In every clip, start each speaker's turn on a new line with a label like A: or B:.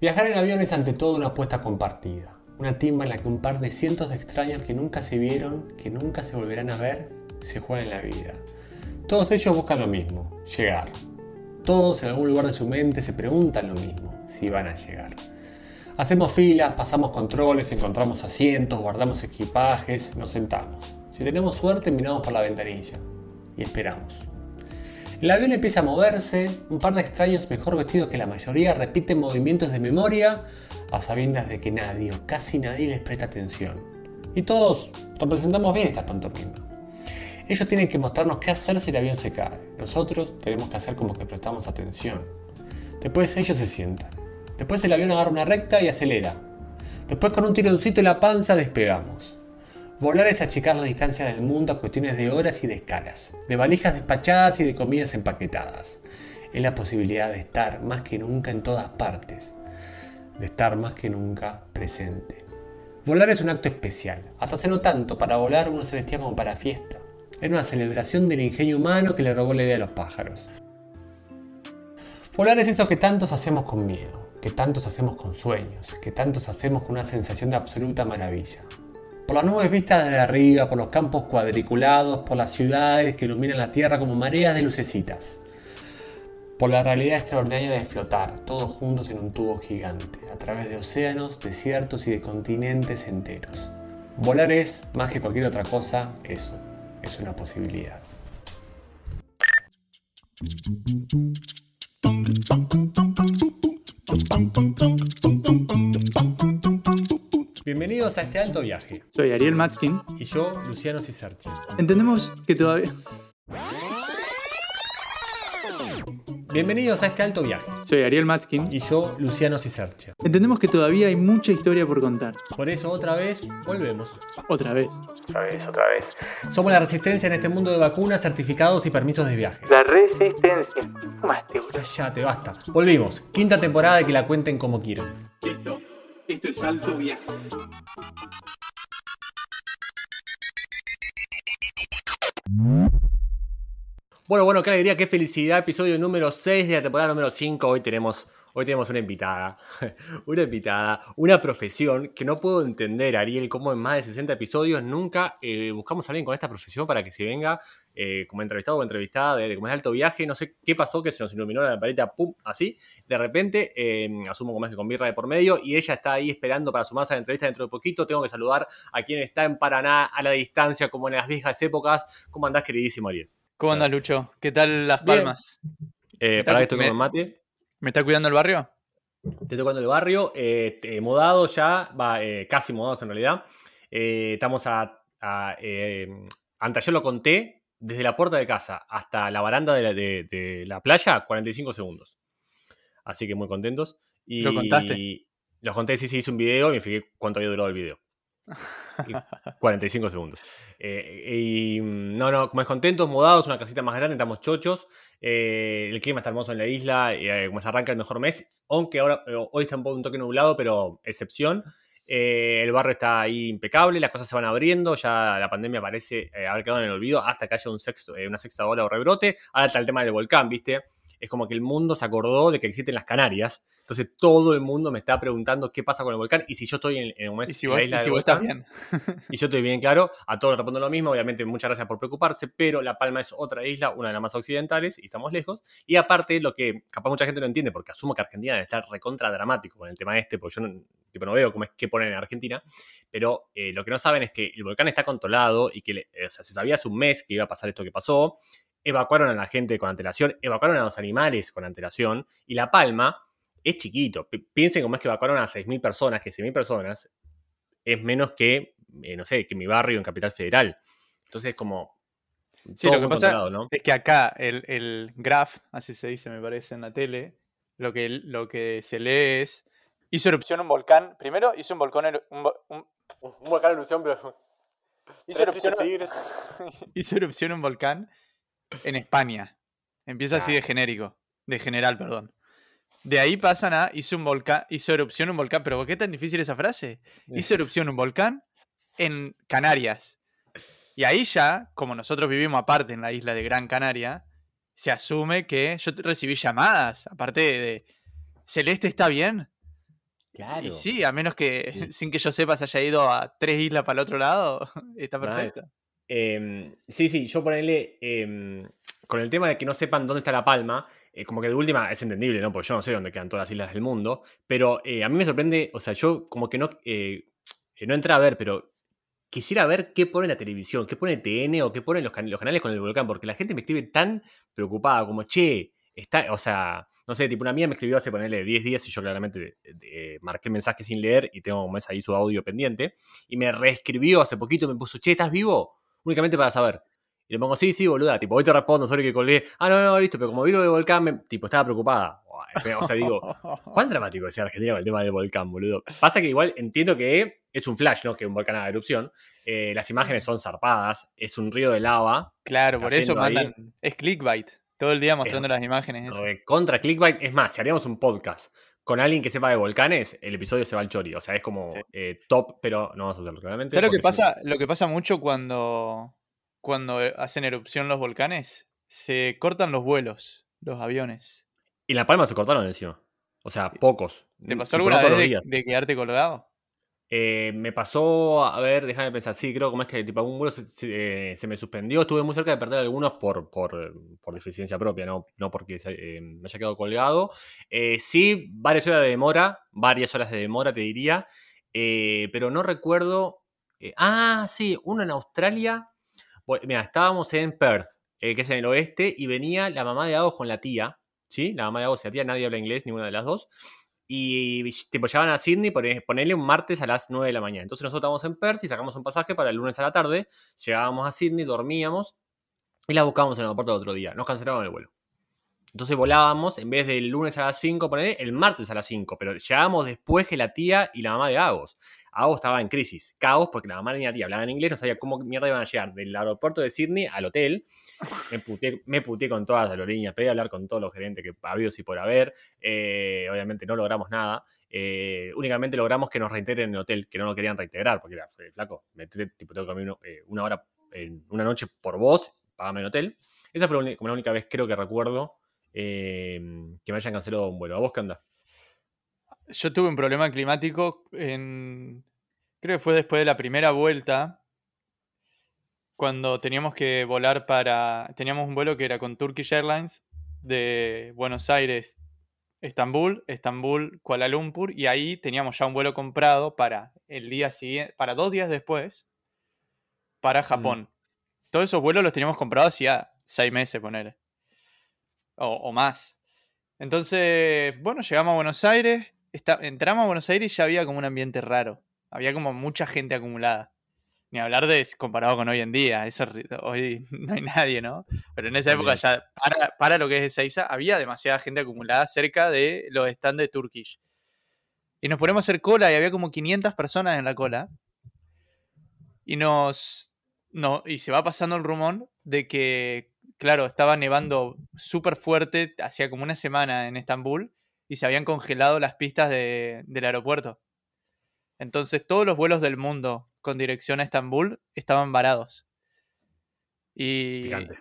A: Viajar en avión es ante todo una apuesta compartida, una timba en la que un par de cientos de extraños que nunca se vieron, que nunca se volverán a ver, se juegan la vida. Todos ellos buscan lo mismo, llegar. Todos en algún lugar de su mente se preguntan lo mismo, si van a llegar. Hacemos filas, pasamos controles, encontramos asientos, guardamos equipajes, nos sentamos. Si tenemos suerte, miramos por la ventanilla y esperamos. El avión empieza a moverse, un par de extraños mejor vestidos que la mayoría repiten movimientos de memoria a sabiendas de que nadie o casi nadie les presta atención. Y todos representamos bien esta pantomima. Ellos tienen que mostrarnos qué hacer si el avión se cae. Nosotros tenemos que hacer como que prestamos atención. Después ellos se sientan. Después el avión agarra una recta y acelera. Después con un tironcito en la panza despegamos. Volar es achicar la distancia del mundo a cuestiones de horas y de escalas, de valijas despachadas y de comidas empaquetadas. Es la posibilidad de estar más que nunca en todas partes, de estar más que nunca presente. Volar es un acto especial. Hasta hace no tanto, para volar uno se vestía como para fiesta. Era una celebración del ingenio humano que le robó la idea a los pájaros. Volar es eso que tantos hacemos con miedo, que tantos hacemos con sueños, que tantos hacemos con una sensación de absoluta maravilla por las nubes vistas desde arriba, por los campos cuadriculados, por las ciudades que iluminan la tierra como mareas de lucecitas, por la realidad extraordinaria de flotar, todos juntos en un tubo gigante, a través de océanos, desiertos y de continentes enteros. Volar es, más que cualquier otra cosa, eso, es una posibilidad. Bienvenidos a este alto viaje.
B: Soy Ariel Matskin.
A: Y yo, Luciano Ciserchi.
B: Entendemos que todavía.
A: Bienvenidos a este alto viaje.
B: Soy Ariel Matskin.
A: Y yo, Luciano Cisercha.
B: Entendemos que todavía hay mucha historia por contar.
A: Por eso, otra vez, volvemos.
B: Otra vez.
A: Otra vez, otra vez. Somos la resistencia en este mundo de vacunas, certificados y permisos de viaje.
B: La resistencia.
A: te basta. Volvimos. Quinta temporada de que la cuenten como quieran.
B: Listo. Esto es Alto Viaje.
A: Bueno, bueno, qué alegría, qué felicidad. Episodio número 6 de la temporada número 5. Hoy tenemos Hoy tenemos una invitada, una invitada, una profesión que no puedo entender, Ariel, cómo en más de 60 episodios nunca eh, buscamos a alguien con esta profesión para que se venga eh, como entrevistado o entrevistada de, como es alto viaje. No sé qué pasó, que se nos iluminó la paleta, pum, así. De repente, eh, asumo como es que con birra de por medio, y ella está ahí esperando para sumarse a la entrevista dentro de poquito. Tengo que saludar a quien está en Paraná a la distancia, como en las viejas épocas. ¿Cómo andás, queridísimo Ariel?
B: ¿Cómo andás, Lucho? ¿Qué tal las palmas?
A: para que estoy con mate.
B: ¿Me está cuidando el barrio?
A: Te estoy cuidando el barrio, eh, modado ya, va, eh, casi modados en realidad. Eh, estamos a, a antes yo lo conté, desde la puerta de casa hasta la baranda de la, playa, 45 segundos. Así que muy contentos. Y,
B: ¿Lo contaste?
A: Lo conté, sí, sí, hice un video y me fijé cuánto había durado el video. 45 segundos. y no, no, como es contentos, modados, una casita más grande, estamos chochos. Eh, el clima está hermoso en la isla, eh, como se arranca el mejor mes, aunque ahora eh, hoy está un poco un toque nublado, pero excepción. El barrio está ahí impecable, las cosas se van abriendo, ya la pandemia parece haber quedado en el olvido hasta que haya un sexto, una sexta ola o rebrote. Ahora está el tema del volcán, ¿viste? Es como que el mundo se acordó de que existen las Canarias. Entonces todo el mundo me está preguntando qué pasa con el volcán y si yo estoy en, un mes
B: ¿Y si vos, isla estás bien.
A: y yo estoy bien claro, a todos les respondo lo mismo, obviamente muchas gracias por preocuparse, pero La Palma es otra isla, una de las más occidentales y estamos lejos. Y aparte, lo que capaz mucha gente no entiende, porque asumo que Argentina debe estar recontra dramático con el tema este, porque yo no, no veo cómo es que ponen en Argentina, pero eh, lo que no saben es que el volcán está controlado y que se sabía hace un mes que iba a pasar esto que pasó, evacuaron a la gente con antelación, evacuaron a los animales con antelación y La Palma es chiquito. Piensen cómo es que evacuaron a 6.000 personas, que 6.000 personas es menos que, eh, no sé, que mi barrio en Capital Federal. Entonces, como...
B: Sí, lo que pasa es que acá el, el, graph, así se dice, me parece, en la tele, lo que, lo que se lee es... Hizo erupción un volcán. Primero hizo un volcán... Un,
A: un, un volcán erupción, pero...
B: Hizo erupción, hizo erupción un volcán en España. Empieza así de genérico. De general, perdón. De ahí pasan a hizo un volcán, hizo erupción un volcán. Pero ¿por qué tan difícil esa frase? Hizo erupción un volcán en Canarias. Y ahí ya, como nosotros vivimos aparte en la isla de Gran Canaria, se asume que yo recibí llamadas, aparte de Celeste está bien. Y sí, a menos que sin que yo sepa se haya ido a tres islas para el otro lado, está perfecto.
A: Em, sí, sí, yo ponerle em, con el tema de que no sepan dónde está La Palma, eh, como que de última es entendible, ¿no? Porque yo no sé dónde quedan todas las islas del mundo, pero eh, a mí me sorprende, o sea, yo como que no, eh, no entré a ver, pero quisiera ver qué pone la televisión, qué pone TN o qué ponen los, los canales con el volcán, porque la gente me escribe tan preocupada como, che, está, o sea, no sé, tipo una mía me escribió hace ponerle 10 días y yo claramente marqué el mensaje sin leer y tengo un mes ahí su audio pendiente, y me reescribió hace poquito, me puso, che, ¿estás vivo? Únicamente para saber. Y le pongo, sí, sí, boluda, tipo, hoy te respondo, sorry que colgué. Ah, no, no, listo, pero como vino el volcán, me, tipo, estaba preocupada. O sea, digo, ¿cuán dramático es Argentina con el tema del volcán, boludo? Pasa que igual entiendo que es un flash, ¿no? Que un volcán haga erupción. Eh, las imágenes son zarpadas, es un río de lava.
B: Claro, por eso mandan. Es clickbait. Todo el día mostrando las imágenes.
A: Contra clickbait. Es más, si haríamos un podcast con alguien que sepa de volcanes, el episodio se va al chori. O sea, es como eh, top, pero no vamos a hacerlo claramente.
B: ¿Sabes lo que pasa? Lo que pasa mucho cuando cuando eh, hacen erupción los volcanes, se cortan los vuelos, los aviones.
A: Y La Palma se cortaron encima. O sea, pocos.
B: ¿Te pasó alguna vez de, quedarte colgado?
A: Eh, me pasó, a ver, déjame pensar, sí, creo como es que tipo algún vuelo se, me suspendió, estuve muy cerca de perder algunos por, por, por deficiencia propia, no, no porque eh, me haya quedado colgado. sí, varias horas de demora, varias horas de demora te diría, pero no recuerdo... ah, sí, uno en Australia Mira, estábamos en Perth, eh, que es en el oeste, y venía la mamá de Agos con la tía, ¿sí? La mamá de Agos y la tía, nadie habla inglés, ninguna de las dos. Y tipo, a Sydney, ponerle un martes a las 9 de la mañana. Entonces nosotros estábamos en Perth y sacamos un pasaje para el lunes a la tarde. Llegábamos a Sydney, dormíamos y la buscábamos en el aeropuerto el otro día. Nos cancelaron el vuelo. Entonces volábamos, en vez del lunes a las 5, poner el martes a las 5, pero llegábamos después que la tía y la mamá de Agos. Agos estaba en crisis, caos, porque la mamá de tía hablaba en inglés, no sabía cómo mierda iban a llegar del aeropuerto de Sydney al hotel. Me puteé, me con todas las aerolíneas, pedí hablar con todos los gerentes que ha habido si por haber. Eh, obviamente no logramos nada. Eh, únicamente logramos que nos reintegren en el hotel, que no lo querían reintegrar, porque era flaco, me tipo, tengo que dormir eh, una hora, una noche por vos, pagame el hotel. Esa fue como la única vez, creo que recuerdo, que me hayan cancelado un vuelo. ¿A vos qué onda?
B: Yo tuve un problema climático en. Creo que fue después de la primera vuelta. Cuando teníamos que volar para. Teníamos un vuelo que era con Turkish Airlines de Buenos Aires, Estambul, Estambul, Kuala Lumpur. Y ahí teníamos ya un vuelo comprado para el día siguiente. Para dos días después. Para mm. Japón. Todos esos vuelos los teníamos comprados hacía seis meses, poner. O, o más. Entonces, bueno, llegamos a Buenos Aires entramos a Buenos Aires y ya había como un ambiente raro. Había como mucha gente acumulada. Ni hablar de comparado con hoy en día. Eso hoy no hay nadie, ¿no? Pero en esa época ya, para, lo que es Ezeiza, había demasiada gente acumulada cerca de los stands de Turkish. Y nos ponemos a hacer cola y había como 500 personas en la cola. Y nos. No, y se va pasando el rumor de que, claro, estaba nevando súper fuerte, hacía como una semana en Estambul y se habían congelado las pistas del aeropuerto. Entonces todos los vuelos del mundo con dirección a Estambul estaban varados. Y...
A: Picante.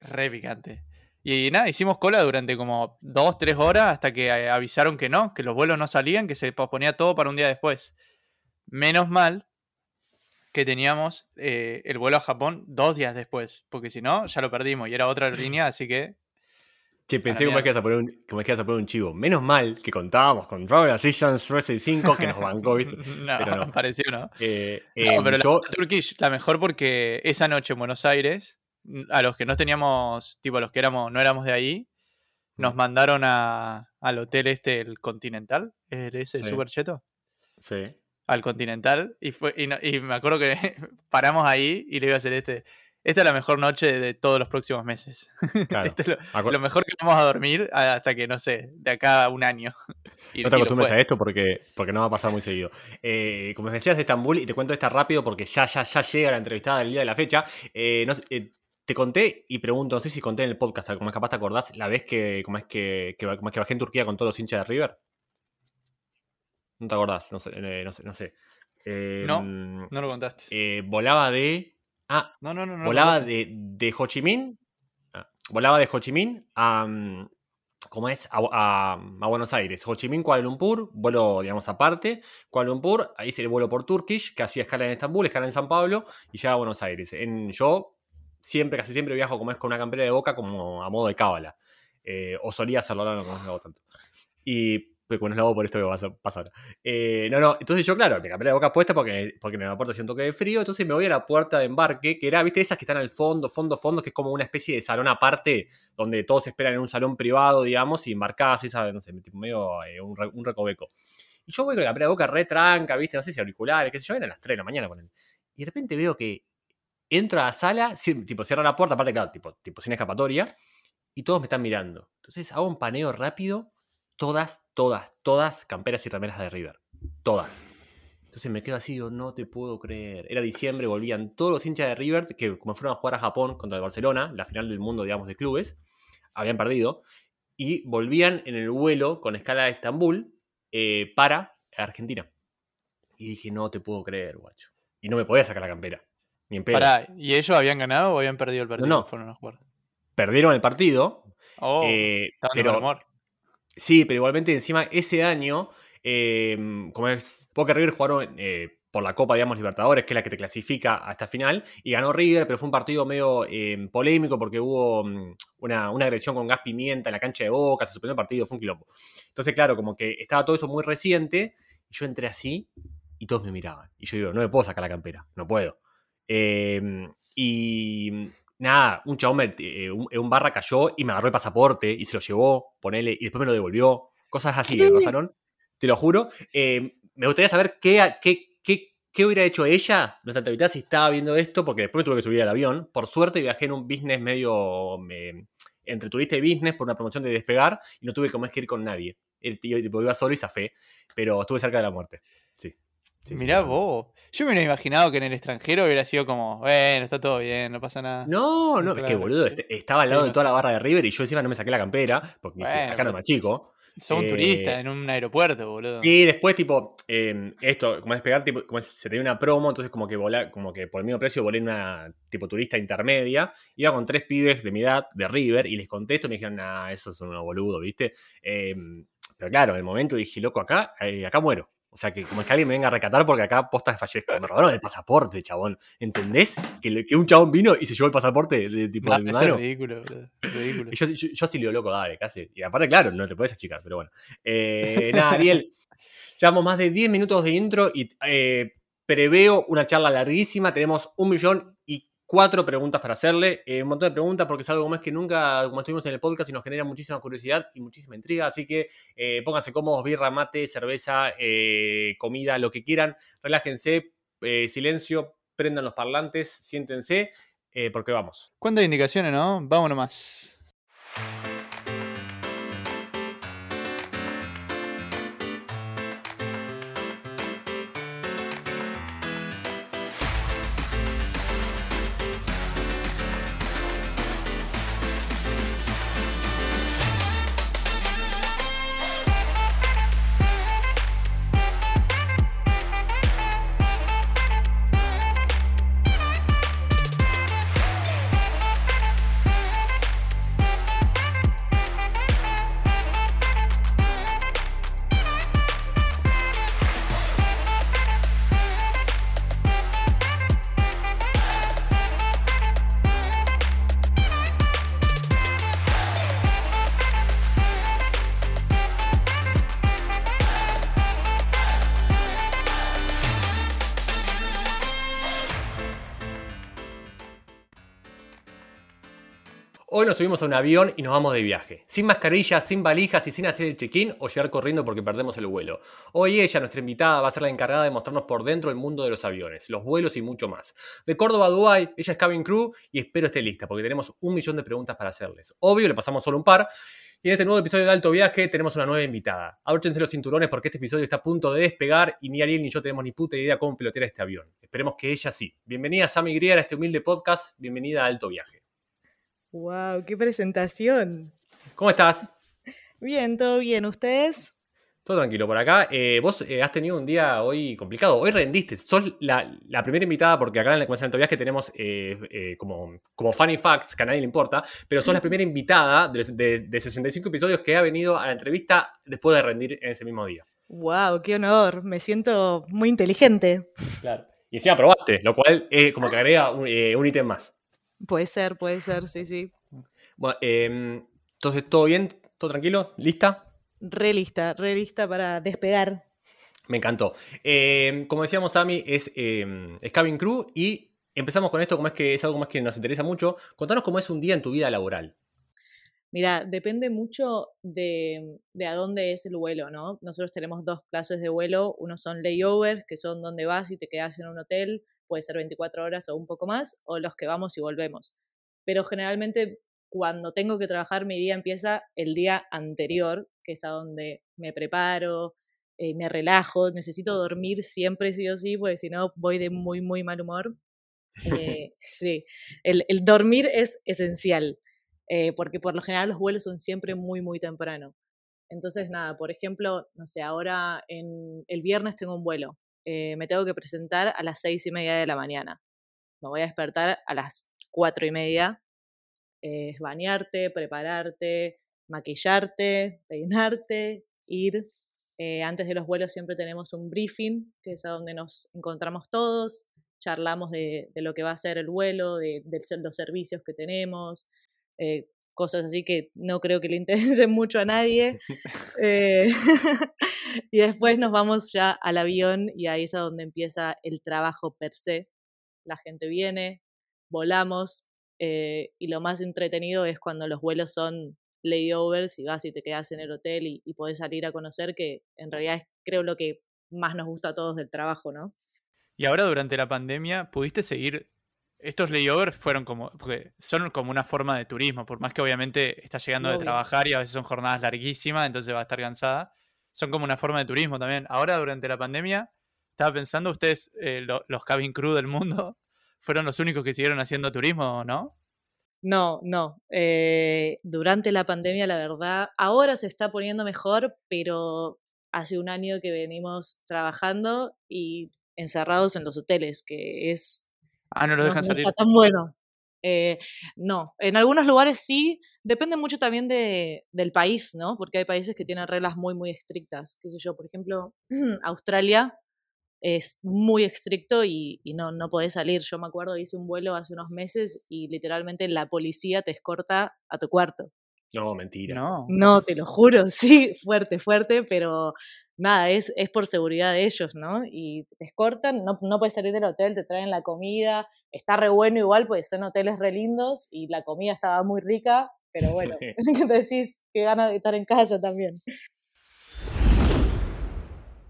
B: Re picante. Y nada, hicimos cola durante como dos, tres horas hasta que eh, avisaron que no, que los vuelos no salían, que se posponía todo para un día después. Menos mal que teníamos eh, el vuelo a Japón dos días después, porque si no, ya lo perdimos y era otra línea, así que
A: Che, pensé como es, que ibas a poner un, como es que ibas a poner un chivo. Menos mal que contábamos con Robert Seasons Wrestling 5 que nos bancó, ¿viste?
B: no, pero no, pareció, ¿no? Eh, no pero la Turkish, la mejor porque esa noche en Buenos Aires, a los que no teníamos, tipo, a los que éramos, no éramos de ahí, nos mandaron a, al hotel este, el Continental, ese sí. super cheto.
A: Sí.
B: Al Continental, y, fue, y, y me acuerdo que paramos ahí y le iba a hacer este esta es la mejor noche de todos los próximos meses. Claro. es lo, mejor que vamos a dormir hasta que, no sé, de acá a un año.
A: no te acostumbres a esto porque, porque no va a pasar muy seguido. Eh, como decías, Estambul, y te cuento esta rápido porque ya, ya, ya llega la entrevistada del día de la fecha. Eh, eh, te conté y pregunto, no sé si conté en el podcast, como es capaz te acordás, la vez que, como es que, que, que bajé en Turquía con todos los hinchas de River. No te acordás, no sé. no, sé, no, sé.
B: no, no lo contaste.
A: volaba de Ah, no, no, no. volaba de, de, Ho Chi Minh. Ah, volaba de Ho Chi Minh a, como es, a, Buenos Aires. Ho Chi Minh, Kuala Lumpur, vuelo, digamos, aparte. Kuala Lumpur, ahí se le vuelo por Turkish, que hacía escala en Estambul, escala en San Pablo, y llega a Buenos Aires. En, yo siempre, casi siempre viajo como es con una campera de boca, como a modo de cábala. Eh, o solía hacerlo, ahora no, hago tanto. Y no lo hago por esto que va a pasar. Eh, no, no, entonces yo, claro, me cambié la boca puesta porque, porque aeropuerto hacía un toque de frío, entonces me voy a la puerta de embarque, que era, viste, esas que están al fondo, fondo, fondo, que es como una especie de salón aparte, donde todos esperan en un salón privado, digamos, y embarcadas, esa, no sé, medio eh, un, un, recoveco. Y yo voy con la de boca re tranca, viste, no sé si auriculares, qué sé yo, eran las 3 de la mañana con él. Y de repente veo que entro a la sala, tipo, cierra la puerta, aparte, claro, tipo, tipo sin escapatoria, y todos me están mirando. Entonces hago un paneo rápido todas, todas, todas camperas y remeras de River. Todas. Entonces me quedo así, digo, no te puedo creer. Era diciembre, volvían todos los hinchas de River, que como fueron a jugar a Japón contra el Barcelona, la final del mundo, digamos, de clubes, habían perdido, y volvían en el vuelo con escala de Estambul eh, para Argentina. Y dije, no te puedo creer, guacho. Y no me podía sacar la campera. Ni en
B: Pará, ¿y ellos habían ganado o habían perdido el partido?
A: No,
B: Fueron a jugar?
A: Perdieron el partido.
B: Oh, eh, pero,
A: Sí, pero igualmente encima ese año, em, como es, Boca River jugaron eh, por la Copa, digamos, Libertadores, que es la que te clasifica a esta final, y ganó River, pero fue un partido medio em, polémico porque hubo mm, una, agresión con gas pimienta en la cancha de Boca, se suspendió el partido, fue un quilombo. Entonces, claro, como que estaba todo eso muy reciente, y yo entré así, y todos me miraban. Y yo digo, no me puedo sacar la campera, no puedo. Em, y Nada, un chabón, eh, un, barra cayó y me agarró el pasaporte y se lo llevó, ponele, y después me lo devolvió. Cosas así que pasaron, te lo juro. Eh, me gustaría saber qué, qué, qué, qué, hubiera hecho ella, nuestra entrevistada, si estaba viendo esto, porque después me tuve que subir al avión. Por suerte viajé en un business medio entre turista y business por una promoción de despegar y no tuve como que ir con nadie. El tío iba solo y zafé, pero estuve cerca de la muerte. Sí.
B: Mirá vos. Yo me hubiera imaginado que en el extranjero hubiera sido como, bueno, está todo bien, no pasa nada.
A: No, no, es que boludo, este, estaba al lado de toda la barra de River y yo encima no me saqué la campera, porque acá no es más chico.
B: Son turistas eh, en un aeropuerto, boludo.
A: Y después, tipo, em, esto, como es pegar, tipo, como se tenía una promo, entonces como que volá, como que por el mismo precio volé en una tipo turista intermedia. Iba con tres pibes de mi edad, de River, y les contesto y me dijeron, nah, esos son unos boludos, ¿viste? Em, pero claro, en el momento dije, loco, acá, eh, acá muero. O sea, que como es que alguien me venga a recatar porque acá posta fallezco. Me robaron el pasaporte, chabón. ¿Entendés? Que, que un chabón vino y se llevó el pasaporte de, tipo de mi mano.
B: Es ridículo, ridículo.
A: Y yo, yo, así lo loco, dale, casi. Y aparte, claro, no te puedes achicar, pero bueno. Eh, nada, Ariel. Llevamos más de 10 minutos de intro y eh, preveo una charla larguísima. Tenemos un millón cuatro preguntas para hacerle. Eh, un montón de preguntas porque es algo más que nunca, como estuvimos en el podcast, y nos genera muchísima curiosidad y muchísima intriga. Así que eh, pónganse cómodos, birra, mate, cerveza, eh, comida, lo que quieran. Relájense, silencio, prendan los parlantes, siéntense, porque vamos.
B: ¿Cuántas indicaciones, no? Vámonos más.
A: Nos subimos a un avión y nos vamos de viaje. Sin mascarilla, sin valijas y sin hacer el check-in o llegar corriendo porque perdemos el vuelo. Hoy ella, nuestra invitada, va a ser la encargada de mostrarnos por dentro el mundo de los aviones, los vuelos y mucho más. De Córdoba a Dubái, ella es cabin crew y espero esté lista porque tenemos un millón de preguntas para hacerles. Obvio, le pasamos solo un par. Y en este nuevo episodio de Alto Viaje tenemos una nueva invitada. Abróchense los cinturones porque este episodio está a punto de despegar y ni Ariel ni yo tenemos ni puta idea cómo pilotear este avión. Esperemos que ella sí. Bienvenida Sammy Grier a este humilde podcast. Bienvenida a Alto Viaje.
C: ¡Wow! ¡Qué presentación!
A: ¿Cómo estás?
C: Bien, todo bien. ¿Ustedes?
A: Todo tranquilo por acá. Eh, vos eh, has tenido un día hoy complicado. Hoy rendiste. Sos la, primera invitada, porque acá en el comenzamiento de viaje tenemos eh, como, como funny facts, que a nadie le importa, pero sos la primera invitada de, de, 65 episodios que ha venido a la entrevista después de rendir en ese mismo día.
C: ¡Wow! ¡Qué honor! Me siento muy inteligente.
A: Claro. Y encima probaste, lo cual como que agrega un, ítem más.
C: Puede ser, puede ser, sí, sí.
A: Bueno, em, entonces, ¿todo bien? ¿Todo tranquilo? ¿Lista?
C: Re lista, re lista para despegar.
A: Me encantó. Em, como decíamos, Sami, es, eh, Cabin Crew y empezamos con esto, como es que es algo más que nos interesa mucho. Contanos cómo es un día en tu vida laboral.
C: Mira, depende mucho de, de, a dónde es el vuelo, ¿no? Nosotros tenemos dos clases de vuelo. Uno son layovers, que son donde vas y te quedas en un hotel, puede ser 24 horas o un poco más, o los que vamos y volvemos. Pero generalmente cuando tengo que trabajar mi día empieza el día anterior, que es a donde me preparo, eh, me relajo, necesito dormir siempre sí o sí, porque si no voy de muy, muy mal humor. Eh, sí, el, dormir es esencial, eh, porque por lo general los vuelos son siempre muy, muy temprano. Entonces, nada, por ejemplo, no sé, ahora en, el viernes tengo un vuelo, me tengo que presentar a las seis y media de la mañana. Me voy a despertar a las cuatro y media es bañarte, prepararte, maquillarte, peinarte, ir. Eh, antes de los vuelos siempre tenemos un briefing, que es a donde nos encontramos todos, charlamos de, lo que va a ser el vuelo, de, los servicios que tenemos, eh, cosas así que no creo que le interesen mucho a nadie. Eh, y después nos vamos ya al avión y ahí es a donde empieza el trabajo per se. La gente viene, volamos, eh, y lo más entretenido es cuando los vuelos son layovers y vas y te quedas en el hotel y, y podés salir a conocer, que en realidad es creo lo que más nos gusta a todos del trabajo, ¿no?
B: Y ahora durante la pandemia, ¿pudiste seguir? Estos layovers fueron como, porque son como una forma de turismo, por más que obviamente estás llegando de trabajar y a veces son jornadas larguísimas, entonces va a estar cansada. Son como una forma de turismo también. Ahora durante la pandemia, estaba pensando, ustedes, eh, los cabin crew del mundo, fueron los únicos que siguieron haciendo turismo, ¿no?
C: No, no. Eh, durante la pandemia, la verdad, ahora se está poniendo mejor, pero hace un año que venimos trabajando y encerrados en los hoteles, que es...
B: Ah, no lo dejan salir.
C: Está tan bueno. Eh, no, en algunos lugares sí, depende mucho también de, del país, ¿no? Porque hay países que tienen reglas muy, muy estrictas. Qué sé yo, por ejemplo, Australia es muy estricto y, no, no podés salir. Yo me acuerdo, hice un vuelo hace unos meses y literalmente la policía te escorta a tu cuarto.
A: No, mentira.
C: No, no te lo juro, sí, fuerte, fuerte, pero nada, es, es por seguridad de ellos, ¿no? Y te escortan, no, no puedes salir del hotel, te traen la comida, está re bueno igual, pues son hoteles re lindos y la comida estaba muy rica, pero bueno, decís que ganas de estar en casa también.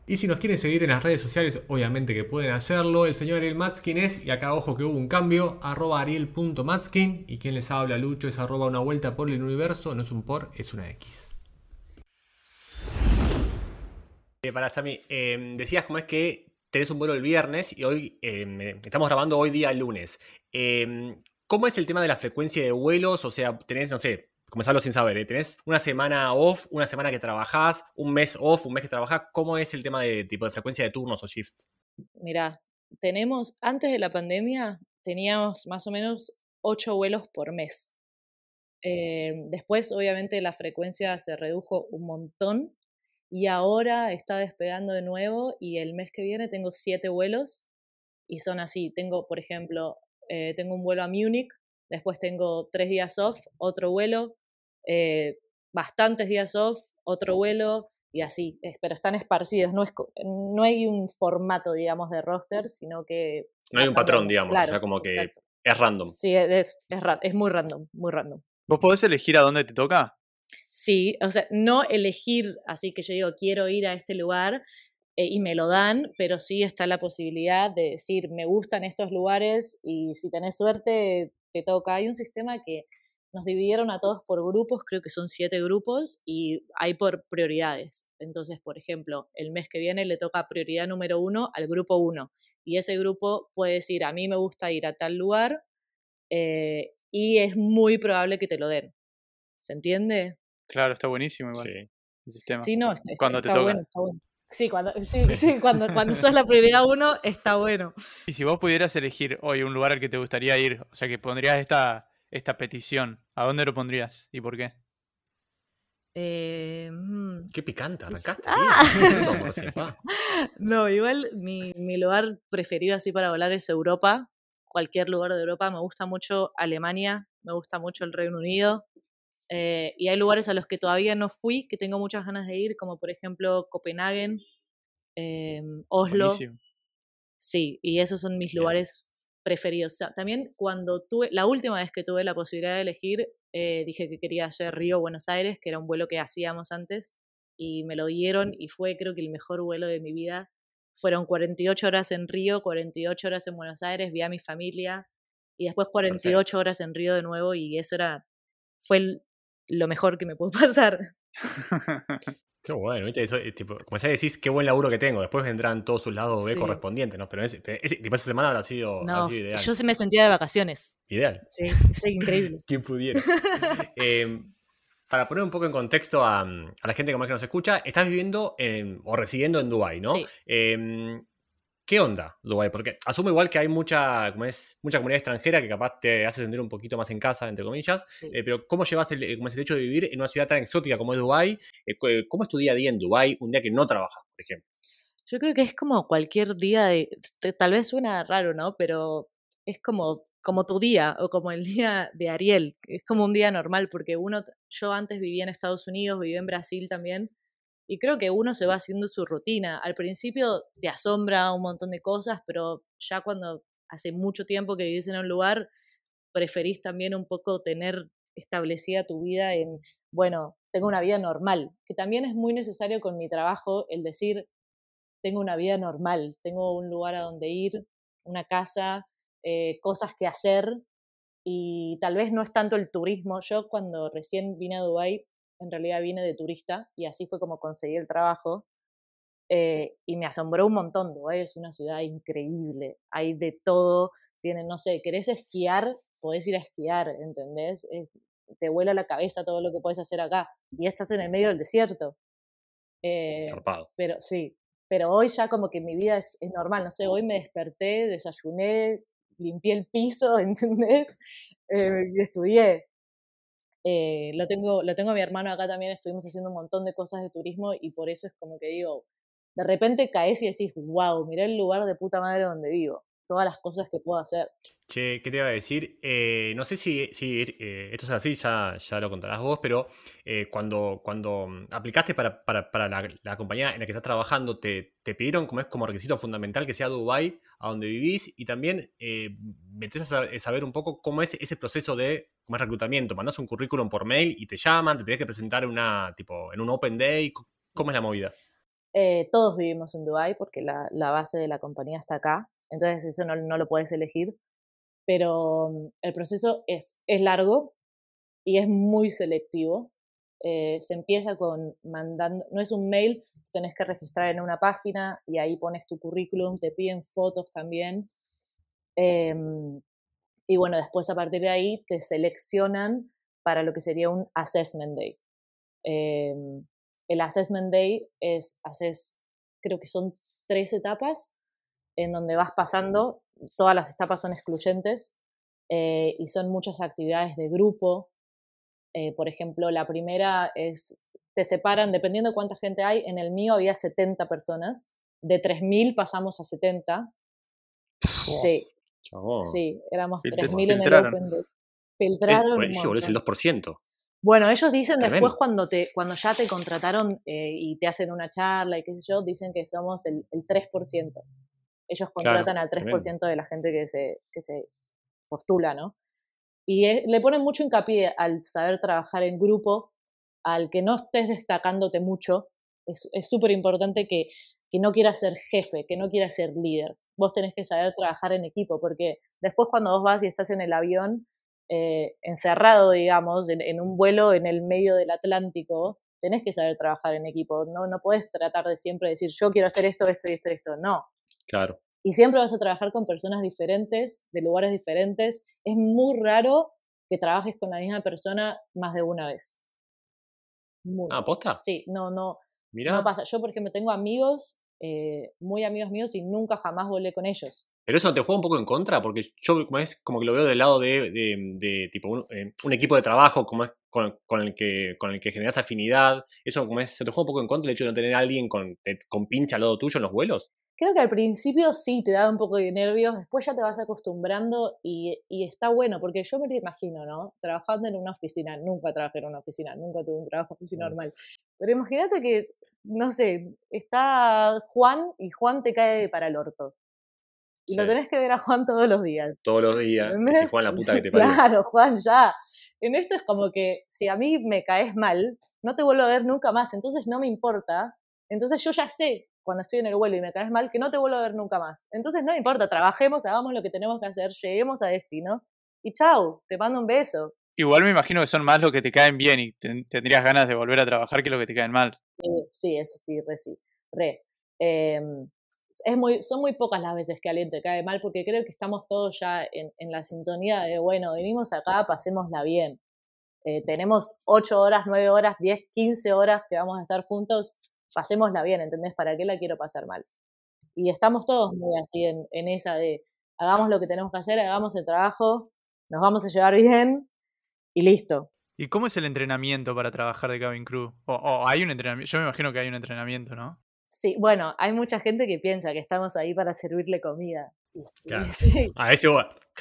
D: Y si nos quieren seguir en las redes sociales, obviamente que pueden hacerlo. El señor Ariel Matskin es, y acá ojo que hubo un cambio, arroba ariel.matskin. Y quien les habla, Lucho, es arroba una vuelta por el universo. No es un por, es una X.
A: Eh, para Sami, em, decías cómo es que tenés un vuelo el viernes y hoy em, estamos grabando hoy día lunes. Em, ¿Cómo es el tema de la frecuencia de vuelos? O sea, tenés, no sé, comenzarlo sin saber, ¿eh? ¿tenés una semana off, una semana que trabajás, un mes off, un mes que trabajás? ¿Cómo es el tema de tipo de frecuencia de turnos o shifts?
C: Mira, tenemos, antes de la pandemia, teníamos más o menos ocho vuelos por mes. Eh, después, obviamente, la frecuencia se redujo un montón y ahora está despegando de nuevo y el mes que viene tengo siete vuelos y son así. Tengo, por ejemplo, eh, tengo un vuelo a Múnich, después tengo tres días off, otro vuelo, eh, bastantes días off, otro vuelo y así, pero están esparcidos, no, es, no hay un formato, digamos, de roster, sino que...
A: No hay un patrón, digamos, o sea, como que es random.
C: Sí, es, es, muy random, muy random.
B: ¿Vos podés elegir a dónde te toca?
C: Sí, o sea, no elegir así que yo digo, quiero ir a este lugar eh, y me lo dan, pero sí está la posibilidad de decir, me gustan estos lugares y si tenés suerte, te toca. Hay un sistema que nos dividieron a todos por grupos, creo que son siete grupos, y hay por prioridades. Entonces, por ejemplo, el mes que viene le toca prioridad número uno al grupo uno, y ese grupo puede decir, a mí me gusta ir a tal lugar, eh, y es muy probable que te lo den. ¿Se entiende?
B: Claro, está buenísimo igual. el sistema.
C: Sí, no, está,
B: Cuando te
C: está
B: toca.
C: bueno, está bueno. Sí, cuando, sí, sí, cuando, cuando sos la prioridad uno, está bueno.
B: Y si vos pudieras elegir hoy un lugar al que te gustaría ir, o sea, que pondrías esta, esta petición, ¿a dónde lo pondrías y por qué?
C: Eh, mm,
A: Qué picante, arrancaste.
C: Ah. no, igual mi, mi lugar preferido así para volar es Europa. Cualquier lugar de Europa. Me gusta mucho Alemania, me gusta mucho el Reino Unido. eh, y hay lugares a los que todavía no fui, que tengo muchas ganas de ir, como por ejemplo Copenhague, em, Oslo.
B: Buenísimo.
C: Sí, y esos son mis
A: Bien.
C: lugares preferidos. O sea, también cuando tuve, la última vez que tuve la posibilidad de elegir, eh, dije que quería hacer Río-Buenos Aires, que era un vuelo que hacíamos antes, y me lo dieron y fue creo que el mejor vuelo de mi vida. Fueron 48 horas en Río, 48 horas en Buenos Aires, vi a mi familia, y después 48 horas en Río de nuevo, y eso era, fue el- lo mejor que me pudo pasar.
A: Qué bueno, ¿viste? Eso, eh, tipo, como ya decís, qué buen laburo que tengo. Después vendrán todos sus lados B
C: Sí.
A: correspondientes, ¿no? Pero ese, ese- tipo, esa semana habrá sido, habrá
C: No,
A: sido ideal.
C: yo se me sentía de vacaciones.
A: Ideal.
C: Sí, sí, increíble.
A: Quien pudiera. Eh, para poner un poco en contexto a, a la gente que más que nos escucha, estás viviendo en- o residiendo en Dubái, ¿no?
C: Sí.
A: Eh, ¿Qué onda Dubái? Porque asumo igual que hay mucha, como es, mucha comunidad extranjera que capaz te hace sentir un poquito más en casa, entre comillas.
C: Sí.
A: Eh, pero ¿cómo llevas el, como es el hecho de vivir en una ciudad tan exótica como es Dubái? Eh, ¿Cómo es tu día a día en Dubái un día que no trabajas, por ejemplo?
C: Yo creo que es como cualquier día de, tal vez suena raro, ¿no? Pero es como, como tu día o como el día de Ariel. Es como un día normal porque uno, yo antes vivía en Estados Unidos, vivía en Brasil también y creo que uno se va haciendo su rutina. Al principio te asombra un montón de cosas, pero ya cuando hace mucho tiempo que vivís en un lugar, preferís también un poco tener establecida tu vida en, bueno, tengo una vida normal, que también es muy necesario con mi trabajo el decir, tengo una vida normal, tengo un lugar a donde ir, una casa, eh, cosas que hacer y tal vez no es tanto el turismo. Yo cuando recién vine a Dubái, en realidad vine de turista y así fue como conseguí el trabajo. eh, y me asombró un montón. Dubái es una ciudad increíble, hay de todo. Tienen, no sé, querés esquiar, podés ir a esquiar, ¿entendés? Es- te vuela la cabeza todo lo que puedes hacer acá. Y estás en el medio del desierto. Eh, pero sí, pero hoy ya como que mi vida es, es normal, no sé, hoy me desperté, desayuné, limpié el piso, ¿entendés? Eh, y estudié. Eh, lo, tengo, lo tengo a mi hermano acá también, estuvimos haciendo un montón de cosas de turismo y por eso es como que digo, de repente caes y decís, wow, mirá el lugar de puta madre donde vivo, todas las cosas que puedo hacer.
A: Che, ¿qué te iba a decir? Eh, no sé si, si eh, esto es así, ya, ya lo contarás vos, pero cuando, cuando mm, aplicaste para, para, para la, la compañía en la que estás trabajando, te, te pidieron como es como requisito fundamental que sea Dubái, a donde vivís, y también metés a sa- saber un poco cómo es ese proceso de cómo es reclutamiento. Mandás un currículum por mail y te llaman, te tenés que presentar en una, tipo, en un open day. ¿Cómo es la movida?
C: Eh, todos vivimos en Dubái porque la, base de la compañía está acá, entonces eso no, no lo puedes elegir, pero mm, el proceso es, es largo y es muy selectivo. Eh, se empieza con mandando, no es un mail, te tenés que registrar en una página y ahí pones tu currículum, te piden fotos también. Em, y bueno, después a partir de ahí te seleccionan para lo que sería un assessment day. Em, el assessment day es, haces, creo que son tres etapas en donde vas pasando, todas las etapas son excluyentes eh, y son muchas actividades de grupo. Eh, por ejemplo, la primera es, te separan, dependiendo de cuánta gente hay, en el mío había 70 personas, de 3.000 pasamos a 70. Sí,
A: Chabón.
C: sí, éramos
B: Filtra-
C: 3.000 en el. Open.
A: Es,
C: Filtraron
A: eso, boludo, es el
C: montón.
A: 2%.
C: Bueno, ellos dicen
A: Tremendo.
C: después cuando, te, cuando ya te contrataron eh, y te hacen una charla y qué sé yo, dicen que somos el, el 3%. Ellos contratan al 3%
A: tremendo.
C: de la gente que se, que se postula, ¿no? Y eh, le ponen mucho hincapié al saber trabajar en grupo, al que no estés destacándote mucho. Es es súper importante que, que no quieras ser jefe, que no quieras ser líder. Vos tenés que saber trabajar en equipo, porque después cuando vos vas y estás en el avión, eh, encerrado, digamos, en, en un vuelo en el medio del Atlántico, tenés que saber trabajar en equipo. No, no puedes tratar de siempre decir, yo quiero hacer esto, esto y esto y esto. No,
A: Claro.
C: y siempre vas a trabajar con personas diferentes, de lugares diferentes. Es muy raro que trabajes con la misma persona más de una vez. Muy
A: Ah, ¿posta?
C: Sí, no, no,
A: Mirá.
C: no pasa. Yo, por ejemplo, tengo amigos, eh, muy amigos míos, y nunca jamás volé con ellos.
A: Pero eso te juega un poco en contra, porque yo como es como que lo veo del lado de, de, tipo eh, un equipo de trabajo como es con, con el que con el que generas afinidad. Eso como es, ¿se te juega un poco en contra el hecho de no tener a alguien con, con pincha al lado tuyo en los vuelos?
C: Creo que al principio sí te da un poco de nervios, después ya te vas acostumbrando y, y está bueno, porque yo me lo imagino, ¿no? Trabajando en una oficina, nunca trabajé en una oficina, nunca tuve un trabajo así
A: Mm.
C: normal. Pero imagínate que, no sé, está Juan y Juan te cae para el orto. Y lo tenés que ver a Juan todos los días.
A: Todos los días.
C: ¿Entendés?
A: se juegan la puta que te parió.
C: Claro, Juan, ya. En esto es como que si a mí me caes mal, no te vuelvo a ver nunca más, entonces no me importa. Entonces yo ya sé cuando estoy en el vuelo y me caes mal que no te vuelvo a ver nunca más. Entonces no me importa, trabajemos, hagamos lo que tenemos que hacer, lleguemos a destino y chau, te mando un beso.
B: Igual me imagino que son más los que te caen bien y ten- tendrías ganas de volver a trabajar que los que te caen mal.
C: Eh, sí, eso sí, re sí, re. Em, es muy, son muy pocas las veces que alguien te cae mal porque creo que estamos todos ya en, la sintonía de, bueno, venimos acá, pasémosla bien. Eh, tenemos 8 horas, 9 horas, 10, 15 horas que vamos a estar juntos, pasémosla bien, ¿entendés? ¿Para qué la quiero pasar mal? Y estamos todos muy así en, en esa de, hagamos lo que tenemos que hacer, hagamos el trabajo, nos vamos a llevar bien y listo.
B: ¿Y cómo es el entrenamiento para trabajar de cabin crew? O, o hay un entrenamiento, yo me imagino que hay un entrenamiento, ¿no?
C: Sí, bueno, hay mucha gente que piensa que estamos ahí para servirle comida. Sí,
A: Claro.
C: sí,
A: A ese,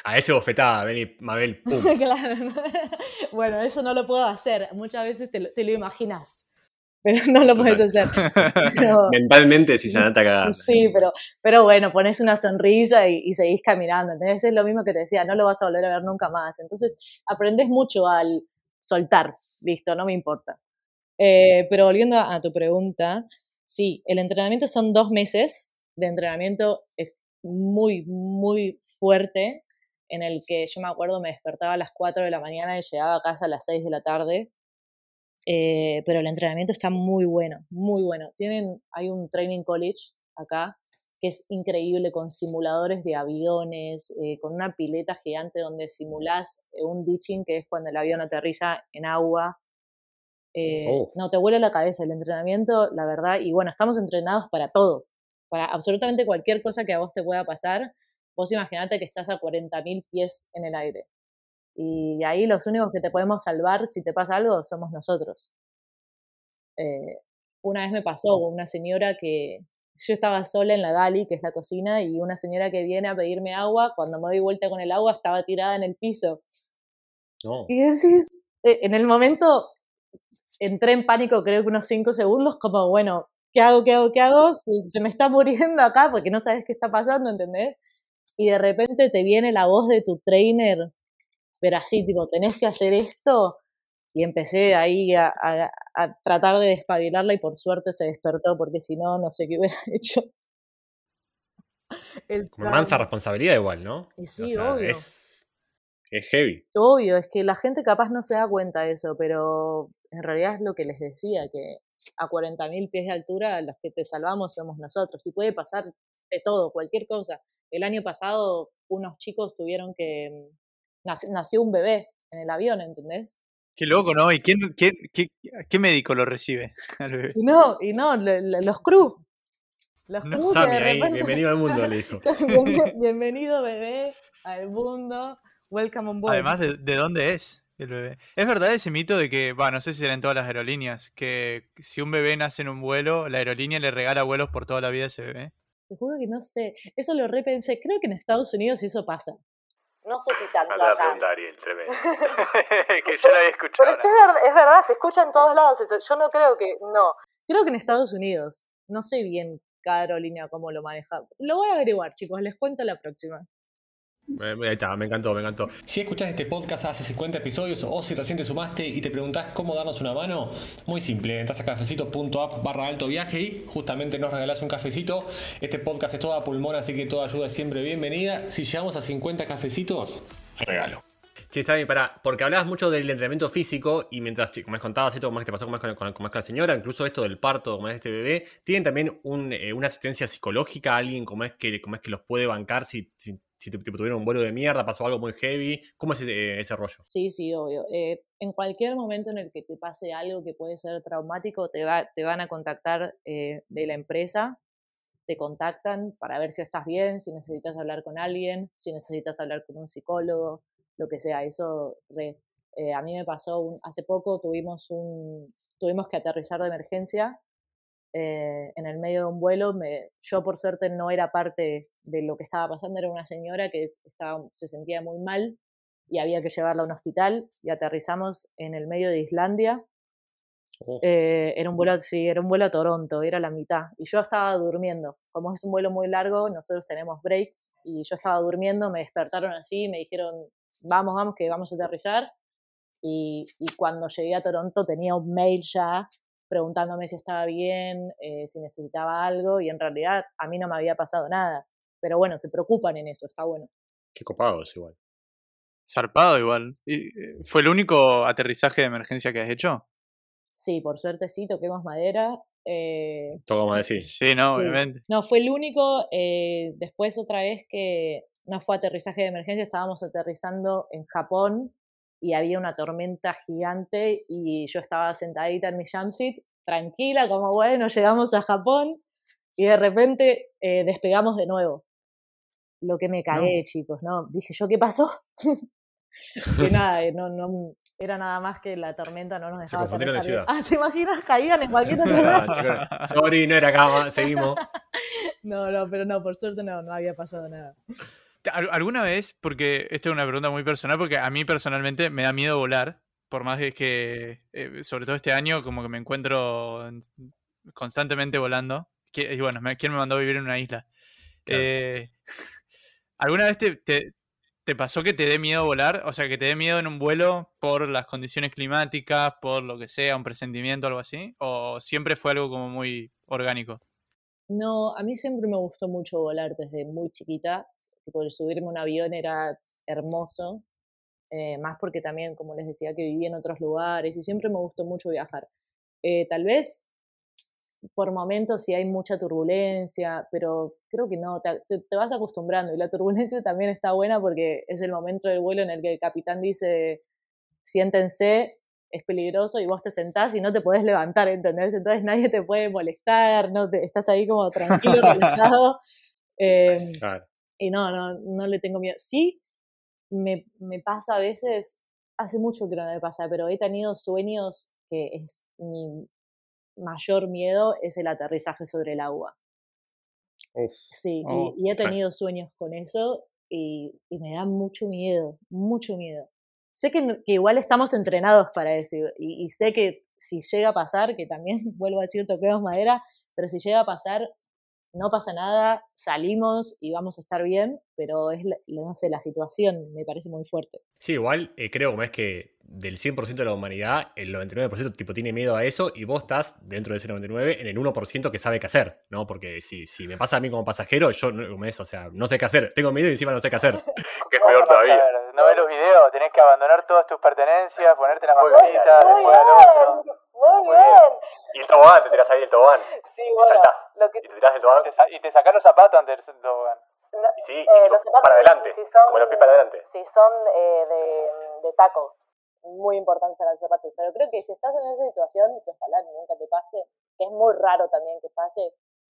A: a ese bofetada, vení, Mabel, pum.
C: claro. Bueno, eso no lo puedo hacer. Muchas veces te lo, te lo imaginas, pero no lo puedes hacer. Pero-
A: Mentalmente si se anda a cagar.
C: sí, pero, pero bueno, pones una sonrisa y, y seguís caminando. ¿entendés? Es lo mismo que te decía, no lo vas a volver a ver nunca más. Entonces, aprendes mucho al soltar. Listo, no me importa. Eh, pero volviendo a, a tu pregunta, sí, el entrenamiento son dos meses de entrenamiento muy, muy fuerte, en el que yo me acuerdo me despertaba a las 4 de la mañana y llegaba a casa a las 6 de la tarde. Eh, pero el entrenamiento está muy bueno, muy bueno. Tienen, hay un training college acá que es increíble con simuladores de aviones, eh, con una pileta gigante donde simulás eh, un ditching, que es cuando el avión aterriza en agua. Eh,
A: Oh.
C: No, te vuela la cabeza el entrenamiento, la verdad. Y bueno, estamos entrenados para todo, para absolutamente cualquier cosa que a vos te pueda pasar. Vos imaginate que estás a 40.000 pies en el aire. Y ahí los únicos que te podemos salvar si te pasa algo somos nosotros. Eh, una vez me pasó una señora que yo estaba sola en la Gali, que es la cocina, y una señora que viene a pedirme agua, cuando me doy vuelta con el agua estaba tirada en el piso. Y decís, eh, en el momento entré en pánico creo que unos 5 segundos, como, bueno, ¿qué hago, qué hago, qué hago? Se, se me está muriendo acá porque no sabes qué está pasando, ¿entendés? Y de repente te viene la voz de tu trainer, pero así, tipo, tenés que hacer esto. Y empecé ahí a, a- a tratar de despabilarla y por suerte se despertó porque si no, no sé qué hubiera hecho. El
A: Como mansa responsabilidad igual, ¿no?
C: Y
A: O
C: sí,
A: sea,
C: obvio.
A: Es, es heavy.
C: Obvio, es que la gente capaz no se da cuenta de eso, pero en realidad es lo que les decía, que a 40.000 pies de altura los que te salvamos somos nosotros. Y puede pasar de todo, cualquier cosa. El año pasado unos chicos tuvieron que... mm, nac- Nació un bebé en el avión, ¿entendés?
B: Qué loco, ¿no? ¿Y quién, qué, qué médico lo recibe? al bebé?
C: Y no, y no, le- le- los crew. Los
B: No,
A: Sammy ahí, bienvenido al mundo, le dijo.
C: Bien- Bienvenido bebé al mundo. Welcome on board.
B: Además, de, de dónde es el bebé? ¿Es verdad ese mito de que, va, no sé si será en todas las aerolíneas, que si un bebé nace en un vuelo, la aerolínea le regala vuelos por toda la vida a ese bebé?
C: Te juro que no sé. Eso lo repensé. Creo que en Estados Unidos eso pasa. No sé si tanto
A: Anda a preguntar, Ariel, tremendo.
B: que yo lo había escuchado.
C: Pero es, verdad, es verdad, se escucha en todos lados. Yo no creo que. No. Creo que en Estados Unidos. No sé bien cada aerolínea cómo lo maneja. Lo voy a averiguar, chicos. Les cuento la próxima.
A: Eh, Ahí está, me encantó, me encantó.
D: Si escuchaste este podcast hace 50 episodios o si recién te sumaste y te preguntás cómo darnos una mano, muy simple, entras a cafecito.app barra alto viaje y justamente nos regalás un cafecito. Este podcast es toda pulmón, así que toda ayuda es siempre bienvenida. Si llegamos a 50 cafecitos, regalo.
A: Che, Sammy, pará, porque hablabas mucho del entrenamiento físico y mientras, como contabas esto, como es que te pasó como es con, con- con la señora, incluso esto del parto, como es este bebé, tienen también un, eh, una asistencia psicológica, alguien como es que, como es que los puede bancar si, si, si tuvieron un vuelo de mierda, pasó algo muy heavy. ¿Cómo es ese, rollo?
C: Sí, sí, obvio. Eh, en cualquier momento en el que te pase algo que puede ser traumático, te, va, te van a contactar eh, de la empresa, te contactan para ver si estás bien, si necesitas hablar con alguien, si necesitas hablar con un psicólogo, lo que sea. Eso, a mí me pasó, hace poco tuvimos, un, tuvimos que aterrizar de emergencia eh, en el medio de un vuelo. Me, yo, por suerte, no era parte de lo que estaba pasando. Era una señora que estaba, se sentía muy mal y había que llevarla a un hospital. Y aterrizamos en el medio de Islandia. Oh. Eh, era, un vuelo, sí, era un vuelo a Toronto, era la mitad. Y yo estaba durmiendo. Como es un vuelo muy largo, nosotros tenemos breaks. Y yo estaba durmiendo, me despertaron así, me dijeron, vamos, vamos, que vamos a aterrizar. Y, y, cuando llegué a Toronto tenía un mail ya preguntándome si estaba bien, eh, si necesitaba algo, y en realidad a mí no me había pasado nada. Pero bueno, se preocupan en eso, está bueno.
A: Qué copado es igual.
B: Zarpado igual. ¿Y eh, ¿Fue el único aterrizaje de emergencia que has hecho?
C: Sí, por suerte sí, toquemos madera. Eh,
A: Tocamos decir.
B: Sí, no, obviamente.
C: No, fue el único. Eh, después otra vez que no fue aterrizaje de emergencia, estábamos aterrizando en Japón y había una tormenta gigante y yo estaba sentadita en mi jumpsuit, tranquila, como bueno, llegamos a Japón y de repente eh, despegamos de nuevo. Lo que me cagué, chicos, ¿no? Dije yo, ¿qué pasó? que nada, eh, no, no, era nada más que la tormenta no nos dejaba
A: Se de ciudad.
C: Ah, ¿te imaginas? Caían en cualquier otro lugar.
A: Sorry, no era acá, seguimos.
C: No, no, pero no, por suerte no, no había pasado nada.
B: ¿Alguna vez, porque esta es una pregunta muy personal, porque a mí personalmente me da miedo volar, por más que, eh, sobre todo este año, como que me encuentro constantemente volando. Y bueno, ¿quién me mandó a vivir en una isla? Eh, ¿Alguna vez te, te, pasó que te dé miedo volar? O sea, que te dé miedo en un vuelo por las condiciones climáticas, por lo que sea, un presentimiento, algo así? ¿O siempre fue algo como muy orgánico?
C: No, a mí siempre me gustó mucho volar desde muy chiquita poder subirme a un avión era hermoso, eh, más porque también, como les decía, que viví en otros lugares y siempre me gustó mucho viajar. Eh, tal vez por momentos sí hay mucha turbulencia, pero creo que no, te, te, vas acostumbrando y la turbulencia también está buena porque es el momento del vuelo en el que el capitán dice, siéntense, es peligroso y vos te sentás y no te podés levantar, ¿entendés? Entonces nadie te puede molestar, no te, estás ahí como tranquilo, relajado. Eh, claro. Y no, no, no le tengo miedo. Sí, me, me pasa a veces, hace mucho que no me pasa, pero he tenido sueños que es mi mayor miedo, es el aterrizaje sobre el agua. sí, oh, y, he tenido sueños con eso y, y, me da mucho miedo, mucho miedo. Sé que, que igual estamos entrenados para eso y, y, sé que si llega a pasar, que también vuelvo a decir toquemos madera, pero si llega a pasar, no pasa nada, salimos y vamos a estar bien, pero es, no sé, la situación me parece muy fuerte.
A: Sí, igual eh, creo como es que del 100% de la humanidad, el 99% tipo tiene miedo a eso y vos estás dentro de ese 99% en el 1% que sabe qué hacer, ¿no? Porque si, si me pasa a mí como pasajero, yo no, o sea, no sé qué hacer, tengo miedo y encima no sé qué hacer.
B: que es peor todavía. No ves los videos, tenés que abandonar todas tus pertenencias, ponerte las mangueritas,
C: después al otro. Muy, bien.
A: Y el tobogán, te tiras ahí el tobogán.
C: Sí, bueno.
A: Lo que... Y te tiras del tobogán.
B: y te sacas los zapatos antes del tobogán.
A: y sí, eh, los zapatos, para adelante. Si son, como los pies para adelante.
C: Si son eh, de, de taco. Muy importante sacar los zapatos. Pero creo que si estás en esa situación, que ojalá nunca te pase, que es muy raro también que pase,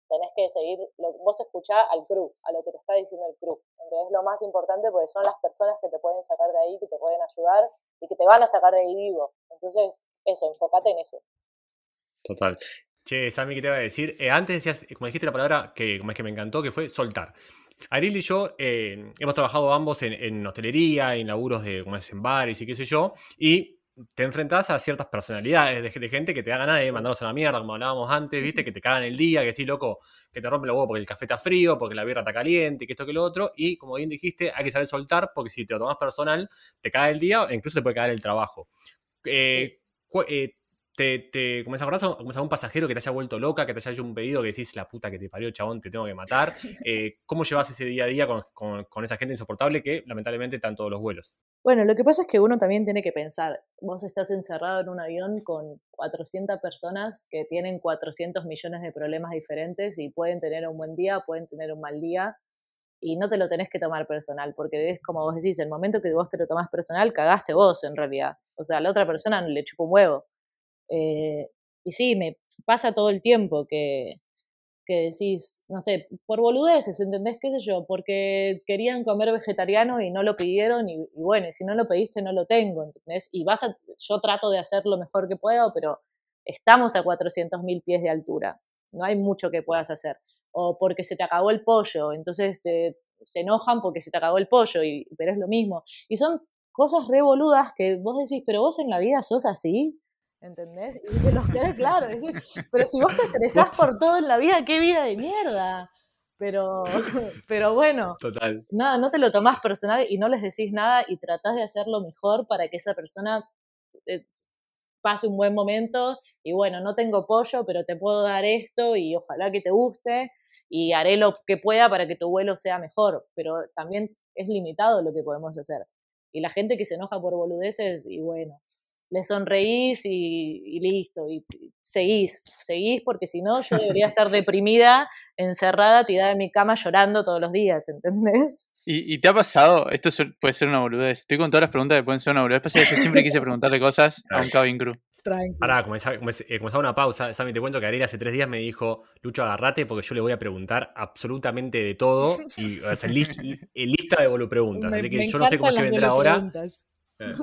C: tenés que seguir, lo, vos escuchás al crew, a lo que te está diciendo el crew. Entonces es lo más importante porque son las personas que te pueden sacar de ahí, que te pueden ayudar y que te van a sacar de ahí vivo. Entonces, eso, enfócate en eso.
A: Total. Che, Sammy, ¿qué te iba a decir? Eh, antes decías, como dijiste la palabra que, como es que me encantó, que fue soltar. Ariel y yo eh, hemos trabajado ambos en, hostelería, en laburos de, como es, en bares y qué sé yo, y te enfrentás a ciertas personalidades de, gente que te da ganas de mandarlos a la mierda, como hablábamos antes, ¿viste? Que te cagan el día, que sí, loco, que te rompe el huevo porque el café está frío, porque la birra está caliente, que esto, que lo otro. Y como bien dijiste, hay que saber soltar porque si te lo tomas personal, te cae el día incluso te puede caer el trabajo. Eh, eh, te, te como a un pasajero que te haya vuelto loca, que te haya hecho un pedido que decís, la puta que te parió, chabón, te tengo que matar. Eh, ¿Cómo llevas ese día a día con, esa gente insoportable que lamentablemente están todos los vuelos?
C: Bueno, lo que pasa es que uno también tiene que pensar, vos estás encerrado en un avión con 400 personas que tienen 400 millones de problemas diferentes y pueden tener un buen día, pueden tener un mal día. Y no te lo tenés que tomar personal, porque es como vos decís, el momento que vos te lo tomás personal, cagaste vos en realidad. O sea, la otra persona le chupó un huevo. Eh, y sí, me pasa todo el tiempo que, que decís, no sé, por boludeces, ¿entendés? ¿Qué sé yo? Porque querían comer vegetariano y no lo pidieron y, bueno, si no lo pediste no lo tengo, ¿entendés? Y vas a, yo trato de hacer lo mejor que puedo, pero estamos a 400.000 pies de altura, no hay mucho que puedas hacer. O porque se te acabó el pollo, entonces se enojan porque se te acabó el pollo, y, pero es lo mismo. Y son cosas revoludas que vos decís, pero vos en la vida sos así, ¿Entendés? Y te los quede claro. Pero si vos te estresás por todo en la vida, qué vida de mierda. Pero, pero bueno,
A: Total.
C: nada, no te lo tomás personal y no les decís nada y tratás de hacerlo mejor para que esa persona eh, pase un buen momento y bueno, no tengo pollo, pero te puedo dar esto y ojalá que te guste y haré lo que pueda para que tu vuelo sea mejor, pero también es limitado lo que podemos hacer. Y la gente que se enoja por boludeces, y bueno, le sonreís y, listo, y seguís, seguís porque si no yo debería estar deprimida, encerrada, tirada en mi cama llorando todos los días, ¿entendés?
B: ¿Y, te ha pasado? Esto puede ser una boludez. Estoy con todas las preguntas que pueden ser una boludez. Pasa que yo siempre quise preguntarle cosas a un cabin crew.
C: Tranquilo.
A: Pará, eh, comenzaba, una pausa. Sammy, te cuento que Ariel hace tres días me dijo, Lucho, agarrate porque yo le voy a preguntar absolutamente de todo. Y o sea, lista de bolu preguntas. Así que yo no sé cómo es que vendrá ahora.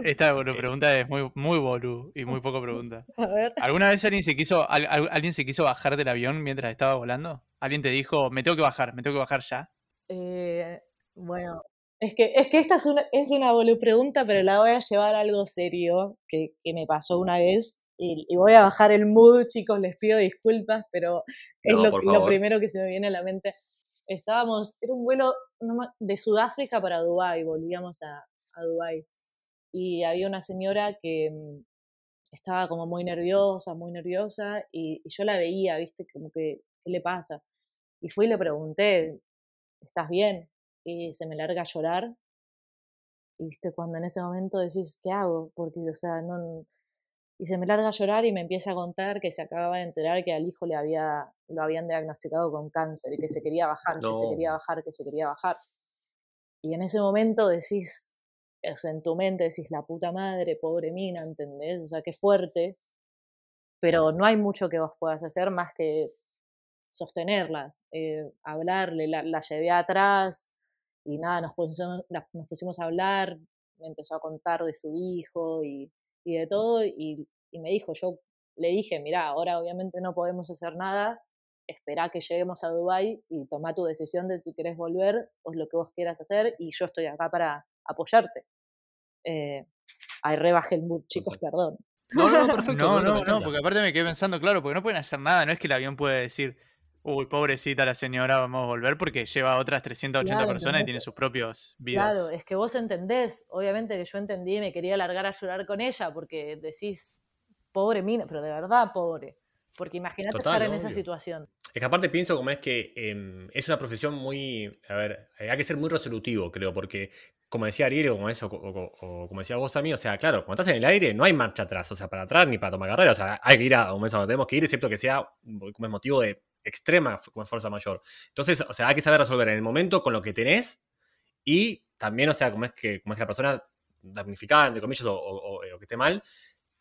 B: Esta pregunta es muy, muy bolu y muy poco pregunta. ¿Alguna vez alguien se quiso alguien se quiso bajar del avión mientras estaba volando? ¿Alguien te dijo, me tengo que bajar, me tengo que bajar ya?
C: Eh, bueno, es que, es que esta es una, es una pregunta, pero la voy a llevar a algo serio que, me pasó una vez. Y, voy a bajar el mood, chicos, les pido disculpas, pero es lo, lo, primero que se me viene a la mente. Estábamos, era un vuelo de Sudáfrica para Dubái, volvíamos a, a Dubái y había una señora que mm, estaba como muy nerviosa, muy nerviosa, y, yo la veía, viste, como que, ¿qué le pasa? Y fui y le pregunté, ¿estás bien? Y se me larga a llorar. Y viste, cuando en ese momento decís, ¿qué hago? Porque, o sea, no... Y se me larga a llorar y me empieza a contar que se acababa de enterar que al hijo le había, lo habían diagnosticado con cáncer y que se quería bajar, que se quería bajar, que se quería bajar. Y en ese momento decís, en tu mente decís, la puta madre, pobre mina, ¿entendés? O sea, qué fuerte, pero no hay mucho que vos puedas hacer más que sostenerla, eh, hablarle, la, llevé atrás y nada, nos pusimos, nos pusimos a hablar, me empezó a contar de su hijo y, de todo y, me dijo, yo le dije, mira, ahora obviamente no podemos hacer nada, espera que lleguemos a Dubai y toma tu decisión de si querés volver o lo que vos quieras hacer y yo estoy acá para apoyarte. Eh, ahí rebajé el mood, chicos, perdón.
B: No, no, perfecto. no, no, no, porque aparte me quedé pensando, claro, porque no pueden hacer nada, no es que el avión puede decir, uy, pobrecita la señora, vamos a volver porque lleva a otras 380 personas y tiene sus propios vidas.
C: Claro, es que vos entendés, obviamente que yo entendí y me quería largar a llorar con ella porque decís, pobre mina, pero de verdad pobre. Porque imagínate estar en esa situación.
A: Es que aparte pienso como es que em, es una profesión muy, a ver, hay que ser muy resolutivo, creo, porque como decía Ariel, o como, eso, o, como decía vos a mí, o sea, claro, cuando estás en el aire no hay marcha atrás, o sea, para atrás ni para tomar carrera, o sea, hay que ir a un momento donde tenemos que ir, excepto que sea como es motivo de extrema como fuerza mayor. Entonces, o sea, hay que saber resolver en el momento con lo que tenés y también, o sea, como es que, como es que la persona damnificada, entre comillas, o, que esté mal,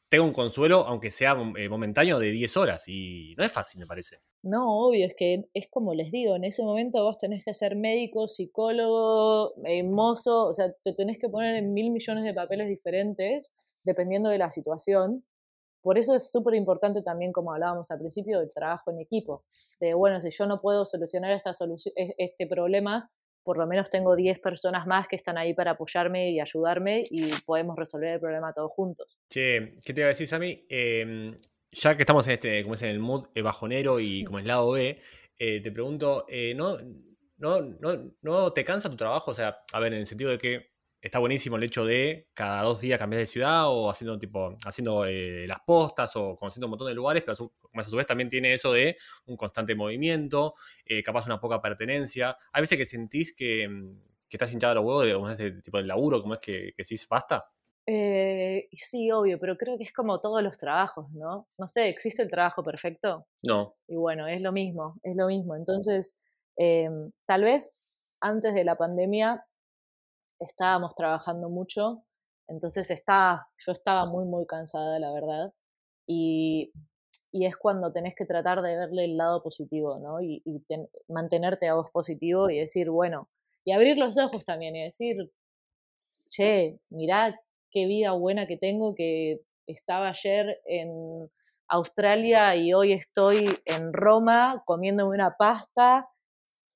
A: tenga un consuelo, aunque sea eh, momentáneo, de 10 horas. Y no es fácil, me parece.
C: No, obvio, es que es como les digo, en ese momento vos tenés que ser médico, psicólogo, eh, mozo, o sea, te tenés que poner en mil millones de papeles diferentes dependiendo de la situación. Por eso es súper importante también, como hablábamos al principio, el trabajo en equipo. De, bueno, si yo no puedo solucionar esta e, este problema, por lo menos tengo 10 personas más que están ahí para apoyarme y ayudarme y podemos resolver el problema todos juntos.
A: Che, ¿qué te iba a decir, Sammy? Eh, ya que estamos en este, como es en el mood eh, bajonero y como es lado B, eh, te pregunto, eh, ¿no, no, no, ¿no te cansa tu trabajo? O sea, a ver, en el sentido de que está buenísimo el hecho de cada dos días cambiar de ciudad o haciendo tipo haciendo las postas o conociendo un montón de lugares, pero a su, vez también tiene eso de un constante movimiento, capaz una poca pertenencia. Hay veces que sentís que, que estás hinchado a los huevos de, este tipo de laburo, como es que, que decís basta.
C: Eh, sí, obvio, pero creo que es como todos los trabajos, ¿no? No sé, ¿existe el trabajo perfecto?
A: No.
C: Y bueno, es lo mismo, es lo mismo. Entonces, em, tal vez antes de la pandemia estábamos trabajando mucho, entonces estaba, yo estaba muy, muy cansada, la verdad. Y, y es cuando tenés que tratar de verle el lado positivo, ¿no? Y, mantenerte a vos positivo y decir, bueno, y abrir los ojos también y decir, che, mirá qué vida buena que tengo, que estaba ayer en Australia y hoy estoy en Roma comiéndome una pasta,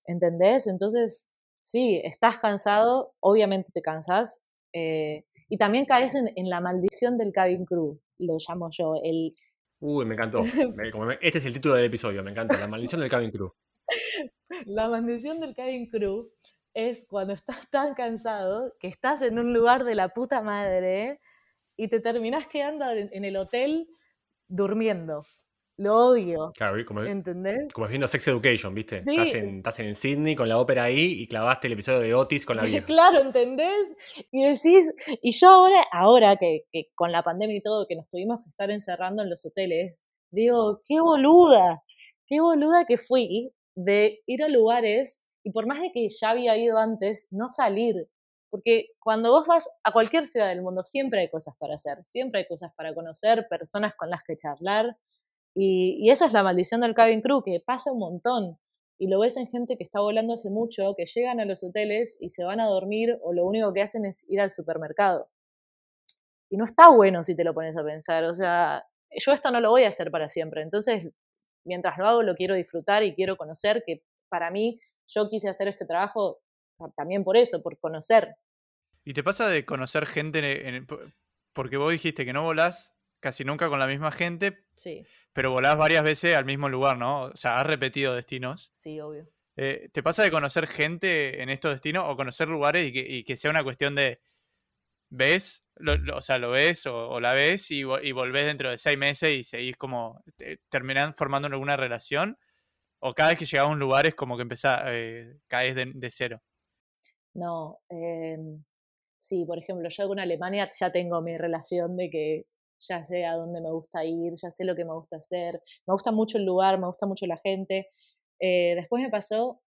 C: ¿entendés? Entonces, sí, estás cansado, obviamente te cansas, eh, y también caes en, la maldición del cabin crew, lo llamo yo, el...
A: Uy, me encantó. Este es el título del episodio, me encanta, la maldición del cabin crew.
C: La maldición del cabin crew es cuando estás tan cansado que estás en un lugar de la puta madre y te terminás quedando en el hotel durmiendo. Lo odio.
A: Claro, como,
C: ¿entendés?
A: Como viendo Sex Education, ¿viste? Estás, en, estás en Sydney con la ópera ahí y clavaste el episodio de Otis con la vida.
C: claro, ¿entendés? Y decís, y yo ahora, ahora que, que, con la pandemia y todo, que nos tuvimos que estar encerrando en los hoteles, digo, qué boluda, qué boluda que fui de ir a lugares y por más de que ya había ido antes, no salir. Porque cuando vos vas a cualquier ciudad del mundo, siempre hay cosas para hacer, siempre hay cosas para conocer, personas con las que charlar. Y, y esa es la maldición del cabin crew, que pasa un montón. Y lo ves en gente que está volando hace mucho, que llegan a los hoteles y se van a dormir o lo único que hacen es ir al supermercado. Y no está bueno si te lo pones a pensar. O sea, yo esto no lo voy a hacer para siempre. Entonces, mientras lo hago, lo quiero disfrutar y quiero conocer, que para mí yo quise hacer este trabajo también por eso, por conocer.
B: ¿Y te pasa de conocer gente en porque vos dijiste que no volás casi nunca con la misma gente,
C: sí.
B: Pero volás varias veces al mismo lugar, ¿no? O sea, has repetido destinos.
C: Sí, obvio.
B: Eh, ¿Te pasa de conocer gente en estos destinos o conocer lugares y que, sea una cuestión de, ¿ves? o sea, lo ves o, la ves y, y, volvés dentro de seis meses y seguís como, terminan formando alguna relación? ¿O cada vez que llegás a un lugar es como que empezás, eh, caes de, cero?
C: No, em, sí, por ejemplo, yo en Alemania ya tengo mi relación de que ya sé a dónde me gusta ir, ya sé lo que me gusta hacer, me gusta mucho el lugar, me gusta mucho la gente. Eh, después me pasó,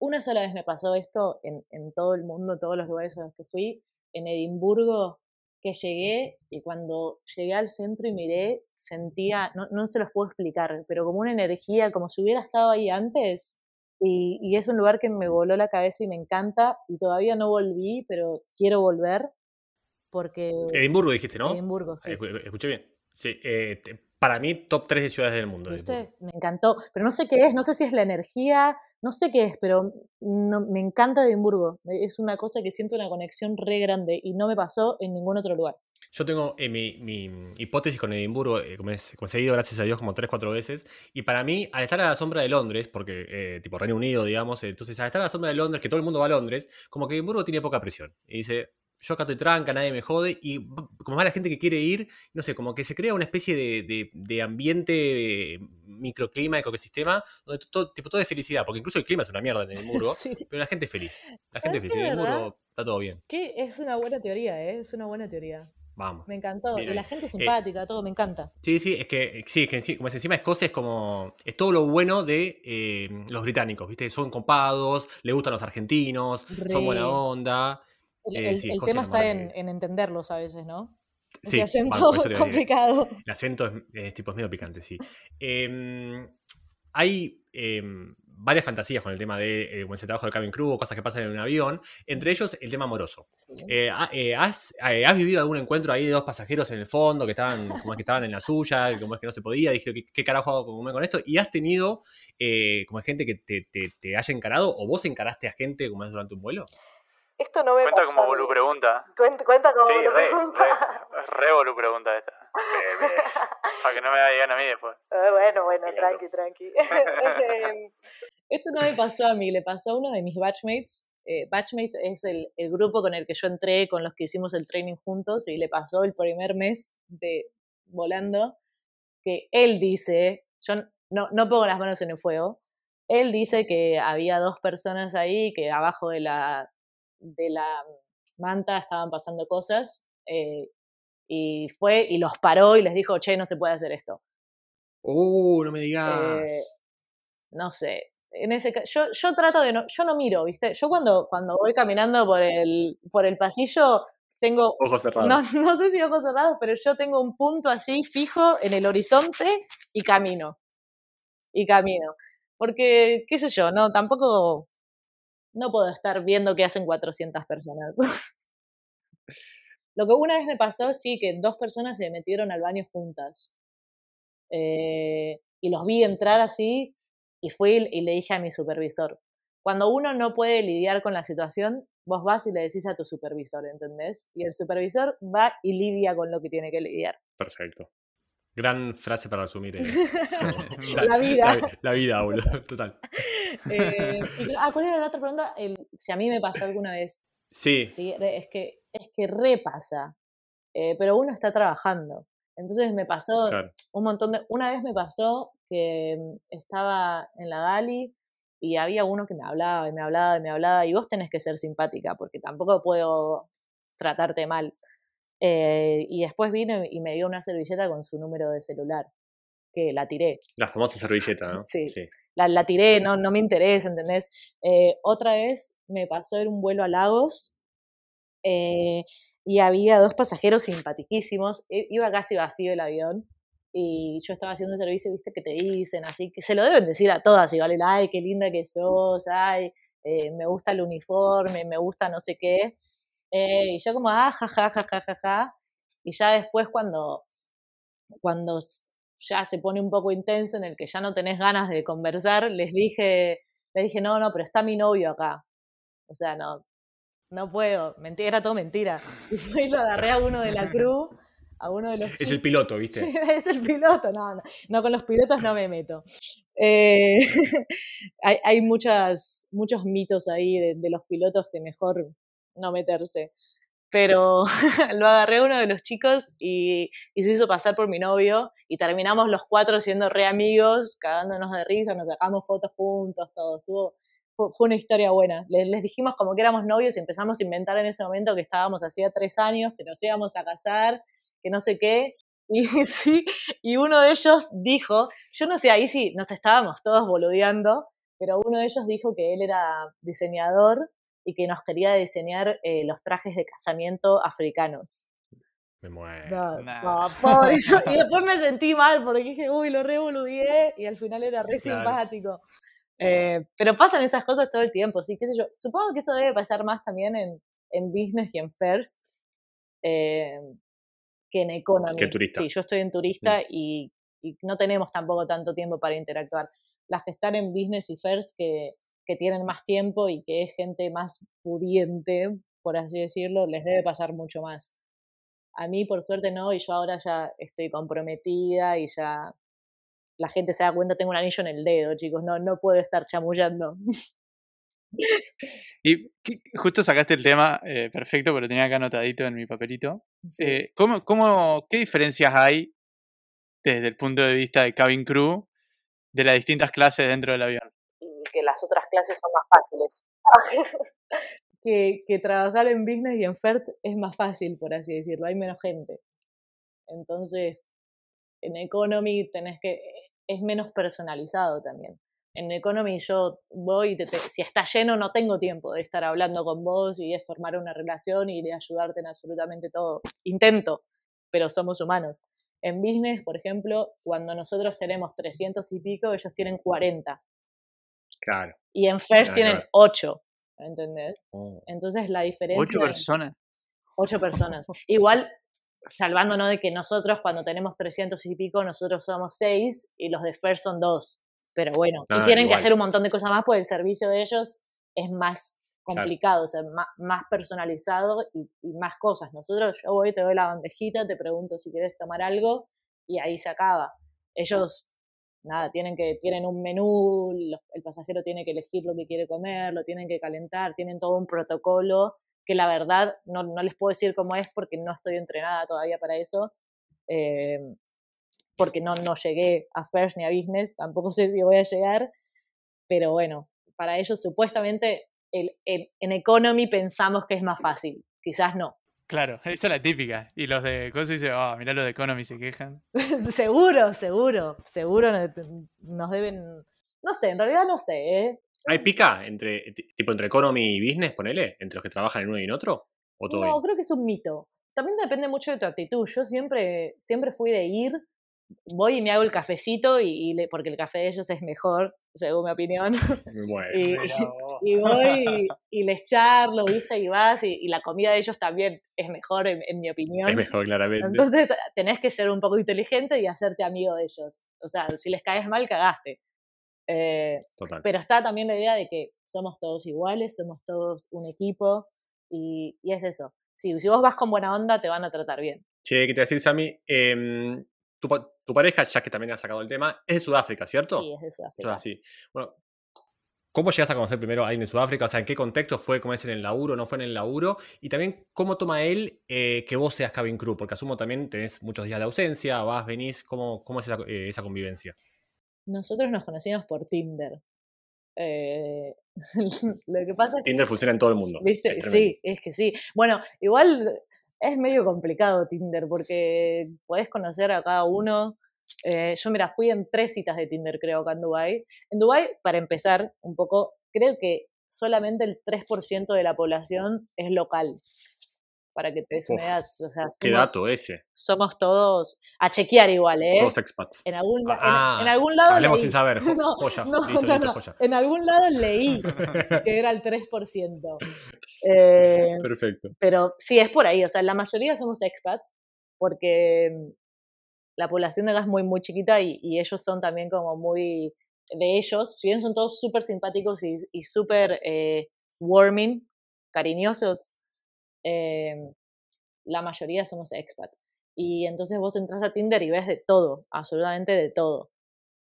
C: una sola vez me pasó esto en, todo el mundo, en todos los lugares a los que fui, en Edimburgo, que llegué y cuando llegué al centro y miré, sentía, no, no se los puedo explicar, pero como una energía, como si hubiera estado ahí antes. Y, y, es un lugar que me voló la cabeza y me encanta. Y todavía no volví, pero quiero volver. Porque.
A: Edimburgo dijiste, ¿no?
C: Edimburgo, sí.
A: Escuché bien. Sí, eh, para mí, top 3 de ciudades del mundo.
C: Me encantó. Pero no sé qué es, no sé si es la energía, no sé qué es, pero no, me encanta Edimburgo. Es una cosa que siento una conexión re grande y no me pasó en ningún otro lugar.
A: Yo tengo eh, mi, mi, hipótesis con Edimburgo, eh, como, he seguido, gracias a Dios, como 3-4 veces. Y para mí, al estar a la sombra de Londres, porque, eh, tipo Reino Unido, digamos, entonces al estar a la sombra de Londres, que todo el mundo va a Londres, como que Edimburgo tiene poca presión. Y dice, yo acá estoy tranca, nadie me jode, y como va la gente que quiere ir, no sé, como que se crea una especie de, de, ambiente, microclima, ecosistema, donde todo, tipo, todo es felicidad, porque incluso el clima es una mierda en Edimburgo, pero la gente es feliz. La gente es feliz. En Edimburgo está todo bien.
C: Que es una buena teoría, ¿eh? Es una buena teoría.
A: Vamos.
C: Me encantó. y la gente es eh, simpática, todo, me encanta.
A: Sí, sí, es que, sí, es que como es encima Escocia es como. Es todo lo bueno de eh, los británicos, ¿viste? Son copados, le gustan los argentinos, son buena onda.
C: El, eh, tema está en, entenderlos a veces, ¿no? Ese acento complicado.
A: El acento es, tipo es medio picante, sí. Em, hay em, varias fantasías con el tema de eh, ese trabajo de cabin crew o cosas que pasan en un avión, entre ellos el tema amoroso. Eh, has, has, vivido algún encuentro ahí de dos pasajeros en el fondo que estaban como es que estaban en la suya, como es que no se podía, dije, ¿qué, carajo hago con esto? Y has tenido como gente que te, te, te, haya encarado o vos encaraste a gente como es durante un vuelo?
C: Esto no me
B: Cuenta como Bolu pregunta.
C: Cuenta, cuenta como sí, Bolu re, pregunta.
B: Re, re Bolu pregunta esta. Para que no me digan a mí después.
C: Eh, bueno, bueno, tranqui, tranqui. Em, esto no me pasó a mí, le pasó a uno de mis batchmates. Eh, batchmates es el, el, grupo con el que yo entré, con los que hicimos el training juntos, y le pasó el primer mes de volando, que él dice, yo no, no pongo las manos en el fuego, él dice que había dos personas ahí que abajo de la, de la manta estaban pasando cosas eh, y fue y los paró y les dijo, che, no se puede hacer esto.
A: Uh, no me digas.
C: Eh, no sé, en ese yo, yo trato de no, yo no miro, ¿viste? Yo cuando, cuando voy caminando por el, por el pasillo, tengo...
A: Ojos cerrados.
C: No, no sé si ojos cerrados, pero yo tengo un punto así fijo en el horizonte y camino. Y camino. Porque, qué sé yo, no, tampoco, no puedo estar viendo qué hacen 400 personas. Lo que una vez me pasó, sí, que dos personas se metieron al baño juntas. Eh, y los vi entrar así y fui y le dije a mi supervisor, cuando uno no puede lidiar con la situación, vos vas y le decís a tu supervisor, ¿entendés? Y el supervisor va y lidia con lo que tiene que lidiar.
A: Perfecto. Gran frase para resumir. Eh,
C: la, vida.
A: La, vida, boludo. Total.
C: Eh, ah, ¿Cuál era la otra pregunta? si a mí me pasó alguna vez.
A: Sí.
C: Sí, es que, es que repasa. Eh, pero uno está trabajando. Entonces me pasó un montón de... Una vez me pasó que mm, estaba en la Dali y había uno que me hablaba y me hablaba y me hablaba y vos tenés que ser simpática porque tampoco puedo tratarte mal. Eh, y después vino y me dio una servilleta con su número de celular, que la tiré.
A: La famosa servilleta, ¿no?
C: Sí. La, la, tiré, no, no me interesa, ¿entendés? Eh, otra vez me pasó en un vuelo a Lagos eh, y había dos pasajeros simpaticísimos. Iba casi vacío el avión y yo estaba haciendo el servicio, viste, que te dicen, así que se lo deben decir a todas, y vale, ay, qué linda que sos, ay, me gusta el uniforme, me gusta no sé qué. Eh, y yo como, ah, ja, ja, ja, ja, ja, ja. Y ya después cuando, cuando ya se pone un poco intenso, en el que ya no tenés ganas de conversar, les dije, les dije, no, no, pero está mi novio acá. O sea, no, no puedo. Mentira, era todo mentira. Y lo agarré a uno de la cruz, a uno de los
A: Es el piloto, ¿viste?
C: es el piloto, no, no, no, con los pilotos no me meto. Eh, hay, hay muchas, muchos mitos ahí de, de, los pilotos que mejor no meterse. Pero lo agarré a uno de los chicos y, se hizo pasar por mi novio y terminamos los cuatro siendo re amigos, cagándonos de risa, nos sacamos fotos juntos, todo. Fue una historia buena. Les, dijimos como que éramos novios y empezamos a inventar en ese momento que estábamos hacía tres años, que nos íbamos a casar, que no sé qué. Y y uno de ellos dijo, yo no sé, ahí sí, nos estábamos todos boludeando, pero uno de ellos dijo que él era diseñador y que nos quería diseñar eh, los trajes de casamiento africanos.
A: Me muero.
C: y después me sentí mal porque dije, uy, lo revoludié y al final era re simpático. Eh, pero pasan esas cosas todo el tiempo, sí, qué sé yo. Supongo que eso debe pasar más también en, en business y en first eh, que en economy.
A: Que turista.
C: Sí, yo estoy en turista y, y, no tenemos tampoco tanto tiempo para interactuar. Las que están en business y first que que tienen más tiempo y que es gente más pudiente, por así decirlo, les debe pasar mucho más. A mí, por suerte, no, y yo ahora ya estoy comprometida y ya la gente se da cuenta, tengo un anillo en el dedo, chicos, no, no puedo estar chamullando.
B: Y justo sacaste el tema eh, perfecto, pero tenía acá anotadito en mi papelito. Eh, ¿cómo, cómo, ¿Qué diferencias hay desde el punto de vista de cabin crew de las distintas clases dentro del avión?
C: Que las otras clases son más fáciles. que, trabajar en business y en FERT es más fácil, por así decirlo, hay menos gente. Entonces, en economy tenés que, es menos personalizado también. En economy yo voy, si está lleno no tengo tiempo de estar hablando con vos y de formar una relación y de ayudarte en absolutamente todo. Intento, pero somos humanos. En business, por ejemplo, cuando nosotros tenemos 300 y pico, ellos tienen 40.
A: Claro.
C: Y en First tienen ocho, ¿entendés? Oh. Entonces la diferencia...
B: Ocho personas.
C: Ocho personas. Igual, salvándonos de que nosotros cuando tenemos 300 y pico, nosotros somos seis y los de First son dos. Pero bueno, tienen que hacer un montón de cosas más porque el servicio de ellos es más complicado, o sea, más, personalizado y, y, más cosas. Nosotros, yo voy, te doy la bandejita, te pregunto si quieres tomar algo y ahí se acaba. Ellos nada, tienen que, tienen un menú, el pasajero tiene que elegir lo que quiere comer, lo tienen que calentar, tienen todo un protocolo que la verdad no, no les puedo decir cómo es porque no estoy entrenada todavía para eso, eh, porque no, no llegué a First ni a Business, tampoco sé si voy a llegar, pero bueno, para ellos supuestamente el, en Economy pensamos que es más fácil, quizás no.
B: Claro, esa es la típica. Y los de cosas dicen, oh, mirá los de Economy se quejan.
C: seguro, seguro, seguro nos deben. no sé, en realidad no sé, ¿eh?
A: ¿Hay pica entre, tipo entre economy y business, ponele? ¿Entre los que trabajan en uno y en otro? ¿O todo
C: no, creo que es un mito. También depende mucho de tu actitud. Yo siempre, siempre fui de ir, voy y me hago el cafecito y, porque el café de ellos es mejor, según mi opinión.
A: Bueno,
C: y, voy y, les charlo, ¿viste? Y vas y, la comida de ellos también es mejor, en, mi opinión.
A: Es mejor, claramente.
C: Entonces tenés que ser un poco inteligente y hacerte amigo de ellos. O sea, si les caes mal, cagaste. Eh, pero está también la idea de que somos todos iguales, somos todos un equipo y, es eso. Si, si vos vas con buena onda, te van a tratar bien.
A: Che, ¿qué te decís, Sammy? Eh, tu, tu, pareja, ya que también ha sacado el tema, es de Sudáfrica, ¿cierto?
C: Sí, es de Sudáfrica.
A: sí. Bueno, ¿Cómo llegas a conocer primero a alguien de Sudáfrica? O sea, ¿en qué contexto fue? ¿Cómo es en el laburo? ¿No fue en el laburo? Y también, ¿cómo toma él eh, que vos seas cabin crew? Porque asumo también tenés muchos días de ausencia, vas, venís. ¿Cómo, cómo es esa, eh, esa convivencia?
C: Nosotros nos conocimos por Tinder. Eh, lo que pasa es
A: que, Tinder funciona en todo el mundo.
C: ¿viste? sí, es que sí. Bueno, igual es medio complicado Tinder porque podés conocer a cada uno. Eh, yo, mira, fui en tres citas de Tinder, creo, acá en Dubai. En Dubai, para empezar, un poco, creo que solamente el 3% de la población es local para que te des una idea. O sea,
A: qué dato ese.
C: Somos todos a chequear igual, ¿eh?
A: Todos expats.
C: En algún, ah, en, algún lado.
A: Hablemos sin saber. no, no,
C: no, En algún lado leí que era el 3%. Eh,
A: Perfecto.
C: Pero sí, es por ahí. O sea, la mayoría somos expats porque mm, la población de gas es muy, muy chiquita y, ellos son también como muy de ellos, si bien son todos súper simpáticos y, y súper eh, warming, cariñosos, Em, la mayoría somos expat. Y entonces vos entras a Tinder y ves de todo, absolutamente de todo.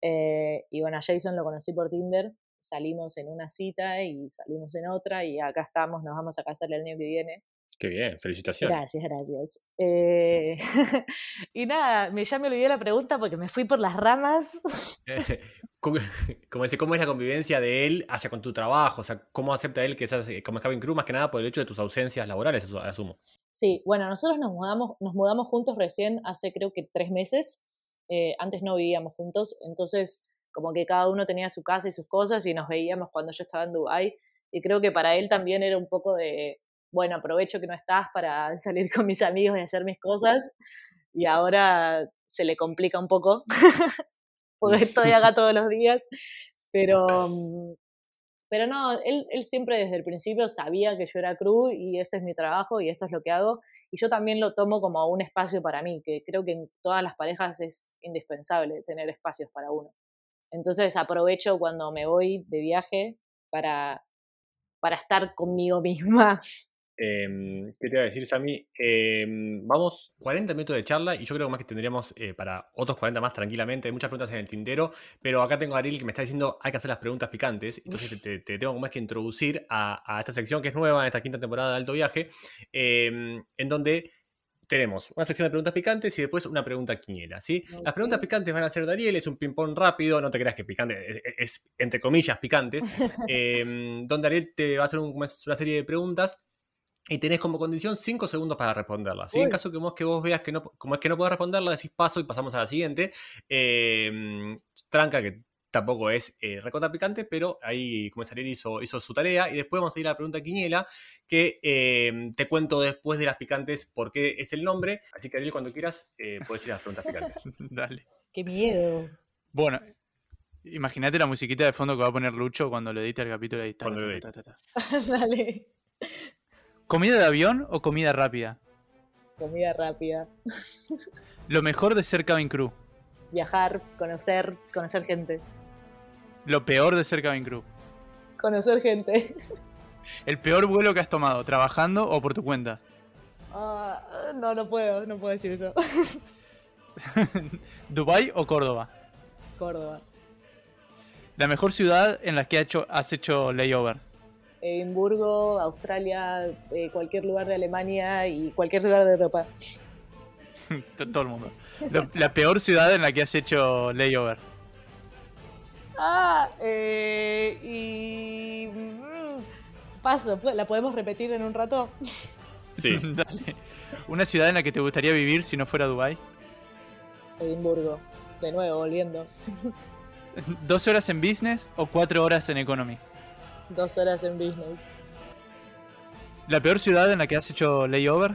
C: Eh, y bueno, a Jason lo conocí por Tinder, salimos en una cita y salimos en otra y acá estamos, nos vamos a casar el año que viene.
A: Qué bien, felicitaciones.
C: Gracias, gracias. Eh, y nada, me, ya me olvidé la pregunta porque me fui por las ramas.
A: como, dice, ¿cómo es la convivencia de él hacia con tu trabajo? O sea, ¿cómo acepta él que seas eh, como cabin crew más que nada por el hecho de tus ausencias laborales, asumo?
C: Sí, bueno, nosotros nos mudamos, nos mudamos juntos recién hace creo que tres meses. Eh, antes no vivíamos juntos, entonces como que cada uno tenía su casa y sus cosas y nos veíamos cuando yo estaba en Dubái. Y creo que para él también era un poco de, bueno, aprovecho que no estás para salir con mis amigos y hacer mis cosas. Y ahora se le complica un poco porque estoy acá todos los días, pero, mm, pero no, él, él, siempre desde el principio sabía que yo era crew y este es mi trabajo y esto es lo que hago, y yo también lo tomo como un espacio para mí, que creo que en todas las parejas es indispensable tener espacios para uno. Entonces aprovecho cuando me voy de viaje para, para estar conmigo misma
A: Em, ¿Qué te iba a decir, Sammy? Em, vamos, 40 minutos de charla y yo creo más que tendríamos eh, para otros 40 más tranquilamente. Hay muchas preguntas en el tintero, pero acá tengo a Ariel que me está diciendo hay que hacer las preguntas picantes. Entonces te, tengo más que introducir a, esta sección que es nueva en esta quinta temporada de Alto Viaje, em, en donde tenemos una sección de preguntas picantes y después una pregunta quiniela, ¿sí? Las preguntas picantes van a ser de Ariel, es un ping-pong rápido, no te creas que picante, es, entre comillas picantes, donde Ariel te va a hacer una serie de preguntas y tenés como condición 5 segundos para responderla. Si en caso que vos, que vos veas que no, como es que no podés responderla, decís paso y pasamos a la siguiente. Em, tranca, que tampoco es eh, recota picante, pero ahí, como Ariel hizo, hizo su tarea. Y después vamos a ir a la pregunta quiniela, que em, te cuento después de las picantes por qué es el nombre. Así que Ariel, cuando quieras, eh, puedes ir a las preguntas picantes.
B: Dale.
C: ¡Qué miedo!
B: Bueno, imagínate la musiquita de fondo que va a poner Lucho cuando le edite el capítulo ahí.
C: Dale.
B: ¿Comida de avión o comida rápida?
C: Comida rápida.
B: Lo mejor de ser cabin crew.
C: Viajar, conocer, conocer gente.
B: Lo peor de ser cabin crew.
C: Conocer gente.
B: ¿El peor vuelo que has tomado, trabajando o por tu cuenta?
C: Ah, no, no puedo, no puedo decir eso.
B: ¿Dubai o Córdoba?
C: Córdoba.
B: La mejor ciudad en la que has hecho layover.
C: Edimburgo, Australia, eh, cualquier lugar de Alemania y cualquier lugar de Europa.
B: Todo el mundo. la peor ciudad en la que has hecho layover.
C: Ah, eh, y. Mm, paso, ¿la podemos repetir en un rato?
A: Sí.
B: Dale. ¿Una ciudad en la que te gustaría vivir si no fuera Dubai?
C: Edimburgo. De nuevo, volviendo.
B: ¿Dos horas en business o cuatro horas en economy?
C: Dos horas en business.
B: ¿La peor ciudad en la que has hecho layover?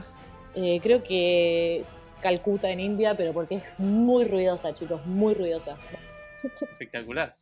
C: Eh, creo que Calcuta en India, pero porque es muy ruidosa, chicos, muy ruidosa.
A: Espectacular.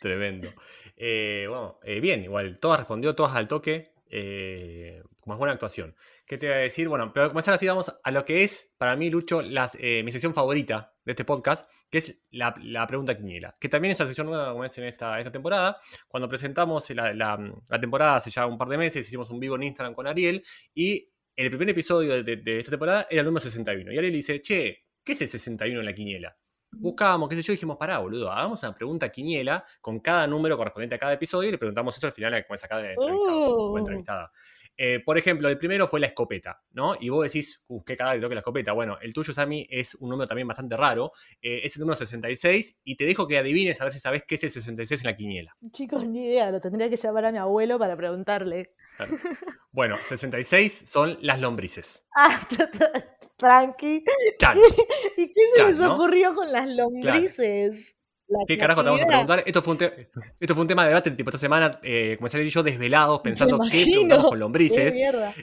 A: Tremendo. Eh, bueno, eh, bien, igual, todas respondió, todas al toque. Eh, como es buena actuación. ¿Qué te voy a decir? Bueno, pero comenzar así, vamos a lo que es, para mí, Lucho, las, mi sección favorita de este podcast, que es la, pregunta quiniela. Que también es la sección nueva, como es en esta, esta temporada. Cuando presentamos la, la, temporada hace ya un par de meses, hicimos un vivo en Instagram con Ariel y el primer episodio de, de esta temporada era el número 61. Y Ariel dice, che, ¿qué es el 61 en la quiniela? buscábamos, qué sé yo, dijimos, pará, boludo, hagamos una pregunta quiniela con cada número correspondiente a cada episodio y le preguntamos eso al final como esa de uh. entrevistada. Eh, por ejemplo, el primero fue la escopeta, ¿no? Y vos decís, uff, qué cagada que toque la escopeta. Bueno, el tuyo, Sammy, es un número también bastante raro. Eh, es el número 66 y te dejo que adivines a ver si sabes qué es el 66 en la quiniela.
C: Chicos, ni idea, lo tendría que llamar a mi abuelo para preguntarle.
A: Bueno, 66 son las lombrices.
C: Ah, tranqui. ¿Y qué se les ocurrió con las lombrices?
A: ¿Qué carajo te vamos a preguntar? Esto fue un, esto fue un tema de debate, tipo esta semana eh, comencé y yo desvelados pensando qué preguntamos con lombrices.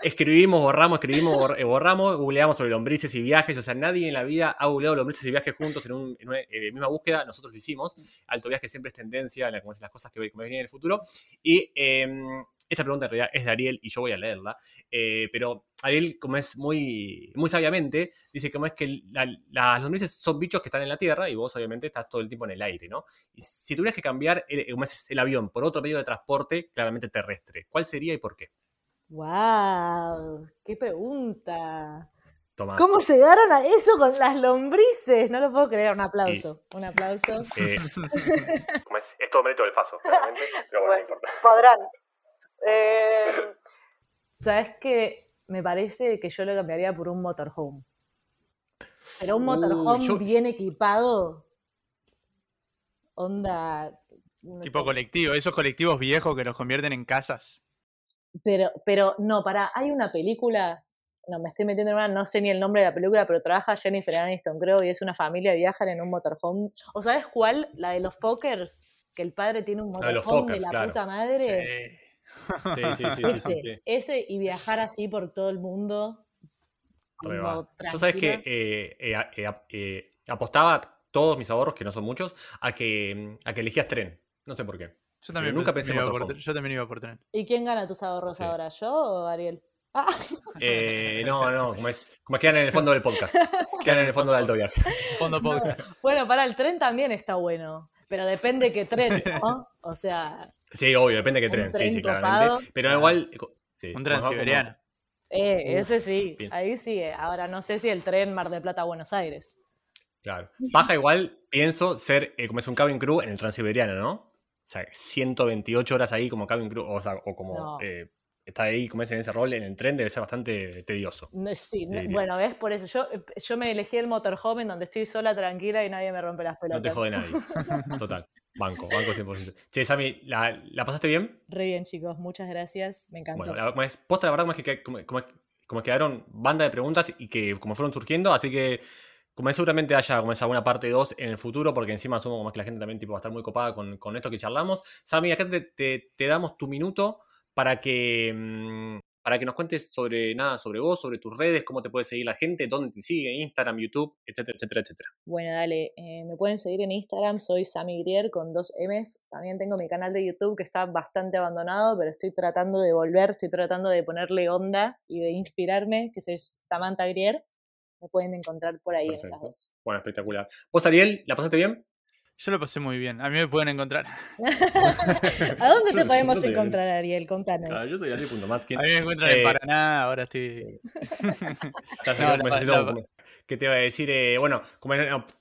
A: Escribimos, borramos, escribimos, eh, borramos, googleamos sobre lombrices y viajes. O sea, nadie en la vida ha googleado lombrices y viajes juntos en, una eh, misma búsqueda. Nosotros lo hicimos. Alto viaje siempre es tendencia, en las cosas que, me vienen en el futuro. Y em, esta pregunta en realidad es de Ariel y yo voy a leerla. Eh, pero Ariel, como es muy, muy sabiamente, dice como es que las lombrices son bichos que están en la Tierra y vos obviamente estás todo el tiempo en el aire, ¿no? Y si tuvieras que cambiar el, el avión por otro medio de transporte claramente terrestre, ¿cuál sería y por qué?
C: ¡Wow! ¡Qué pregunta! ¿Cómo llegaron a eso con las lombrices? No lo puedo creer. Un aplauso. Un aplauso.
A: Eh, es, todo mérito del faso, realmente. Pero bueno,
C: no importa. Podrán. Eh, ¿Sabes qué? Me parece que yo lo cambiaría por un motorhome. Pero un motorhome bien equipado. Onda.
B: Tipo colectivo, esos colectivos viejos que los convierten en casas.
C: Pero, pero no, para, hay una película, no me estoy metiendo en una, no sé ni el nombre de la película, pero trabaja Jennifer Aniston, creo, y es una familia, viajan en un motorhome. ¿O sabes cuál? La de los Fokkers, que el padre tiene un motorhome de la puta madre. Sí.
A: Sí, sí, sí,
C: ese, ese y viajar así por todo el mundo.
A: Yo sabes que eh, eh, eh, apostaba todos mis ahorros, que no son muchos, a que, a que elegías tren. No sé por qué.
B: Yo también, nunca pensé iba por, yo también iba por tren.
C: ¿Y quién gana tus ahorros ahora? ¿Yo o Ariel?
A: Ah. no, no, como es, como quedan en el fondo del podcast. Quedan en el fondo de Alto Viaje.
B: Fondo podcast.
C: Bueno, para el tren también está bueno. Pero depende qué tren, ¿no? O sea.
A: Sí, obvio, depende de qué tren, sí, sí, claramente. Pero igual. Sí,
B: un tren siberiano.
C: Eh, ese sí, ahí sí. Ahora no sé si el tren Mar de Plata a Buenos Aires.
A: Claro. Baja igual, pienso, ser eh, como es un cabin crew en el transiberiano, ¿no? O sea, 128 horas ahí como cabin crew, o, sea, o como eh, está ahí como en ese rol en el tren debe ser bastante tedioso.
C: Sí, bueno, ves por eso. Yo, yo me elegí el motorhome en donde estoy sola, tranquila y nadie me rompe las pelotas.
A: No te jode nadie. Total. Banco, banco 100%. Che, Sammy, ¿la, ¿la, pasaste bien?
C: Re bien, chicos. Muchas gracias. Me encantó.
A: Bueno, la, es, posta, la verdad, como es que como, como, como quedaron banda de preguntas y que como fueron surgiendo, así que como es, seguramente haya como esa alguna parte 2 en el futuro, porque encima asumo como que la gente también tipo, va a estar muy copada con, con esto que charlamos. Sammy, acá te, te, te damos tu minuto para que, mm, para que nos cuentes sobre nada, sobre vos, sobre tus redes, cómo te puede seguir la gente, dónde te sigue, Instagram, YouTube, etcétera, etcétera, etcétera.
C: Bueno, dale, eh, me pueden seguir en Instagram, soy Sammy Grier con dos M's. También tengo mi canal de YouTube que está bastante abandonado, pero estoy tratando de volver, estoy tratando de ponerle onda y de inspirarme, que es Samantha Grier. Me pueden encontrar por ahí en esas dos.
A: Bueno, espectacular. ¿Vos, Ariel, la pasaste bien?
B: Yo lo pasé muy bien. A mí me pueden encontrar.
C: ¿A dónde te podemos encontrar, Ariel? Contanos.
A: Ah, yo soy Ariel.matskin.
B: A mí me encuentran en Paraná, ahora estoy.
A: ¿Qué te iba a decir? Eh, bueno, como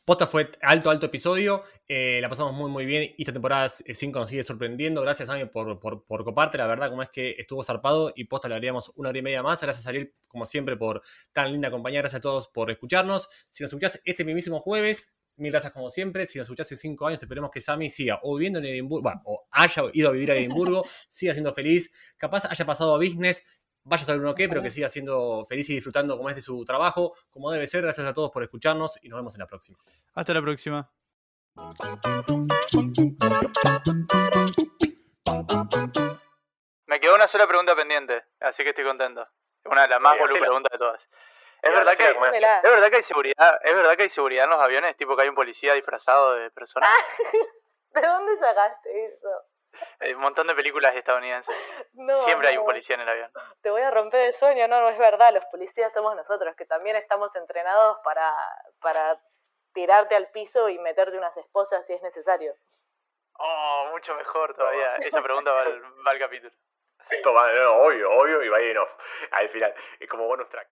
A: Posta fue alto, alto episodio. Eh, la pasamos muy, muy bien. Y esta temporada 5 nos sigue sorprendiendo. Gracias, Ariel, por, por, por, coparte. La verdad, como es que estuvo zarpado y Posta le haríamos una hora y media más. Gracias, Ariel, como siempre, por tan linda compañía. Gracias a todos por escucharnos. Si nos escuchás este mismísimo jueves, Mil gracias como siempre. Si nos escuchaste cinco años, esperemos que Sammy siga o viviendo en Edimburgo, o haya ido a vivir a Edimburgo, siga siendo feliz. Capaz haya pasado a business, vaya a saber uno qué, pero que siga siendo feliz y disfrutando como es de su trabajo, como debe ser. Gracias a todos por escucharnos y nos vemos en la próxima.
B: Hasta la próxima. Me quedó una sola pregunta pendiente, así que estoy contento. Es una de las más
D: Sí,
B: boludas
D: hacela.
B: preguntas de todas. ¿Es verdad, que, es verdad que hay seguridad? ¿Es verdad que hay seguridad en los aviones? Tipo que hay un policía disfrazado de persona.
C: ¿De dónde sacaste eso?
B: Hay un montón de películas estadounidenses.
C: No,
B: Siempre hay un policía en el avión.
C: Te voy a romper el sueño, no, no es verdad, los policías somos nosotros, que también estamos entrenados para, para tirarte al piso y meterte unas esposas si es necesario.
B: Oh, mucho mejor todavía. Esa pregunta va al, va al capítulo.
D: No, obvio, obvio, y va en off. Al final, es como bonus track.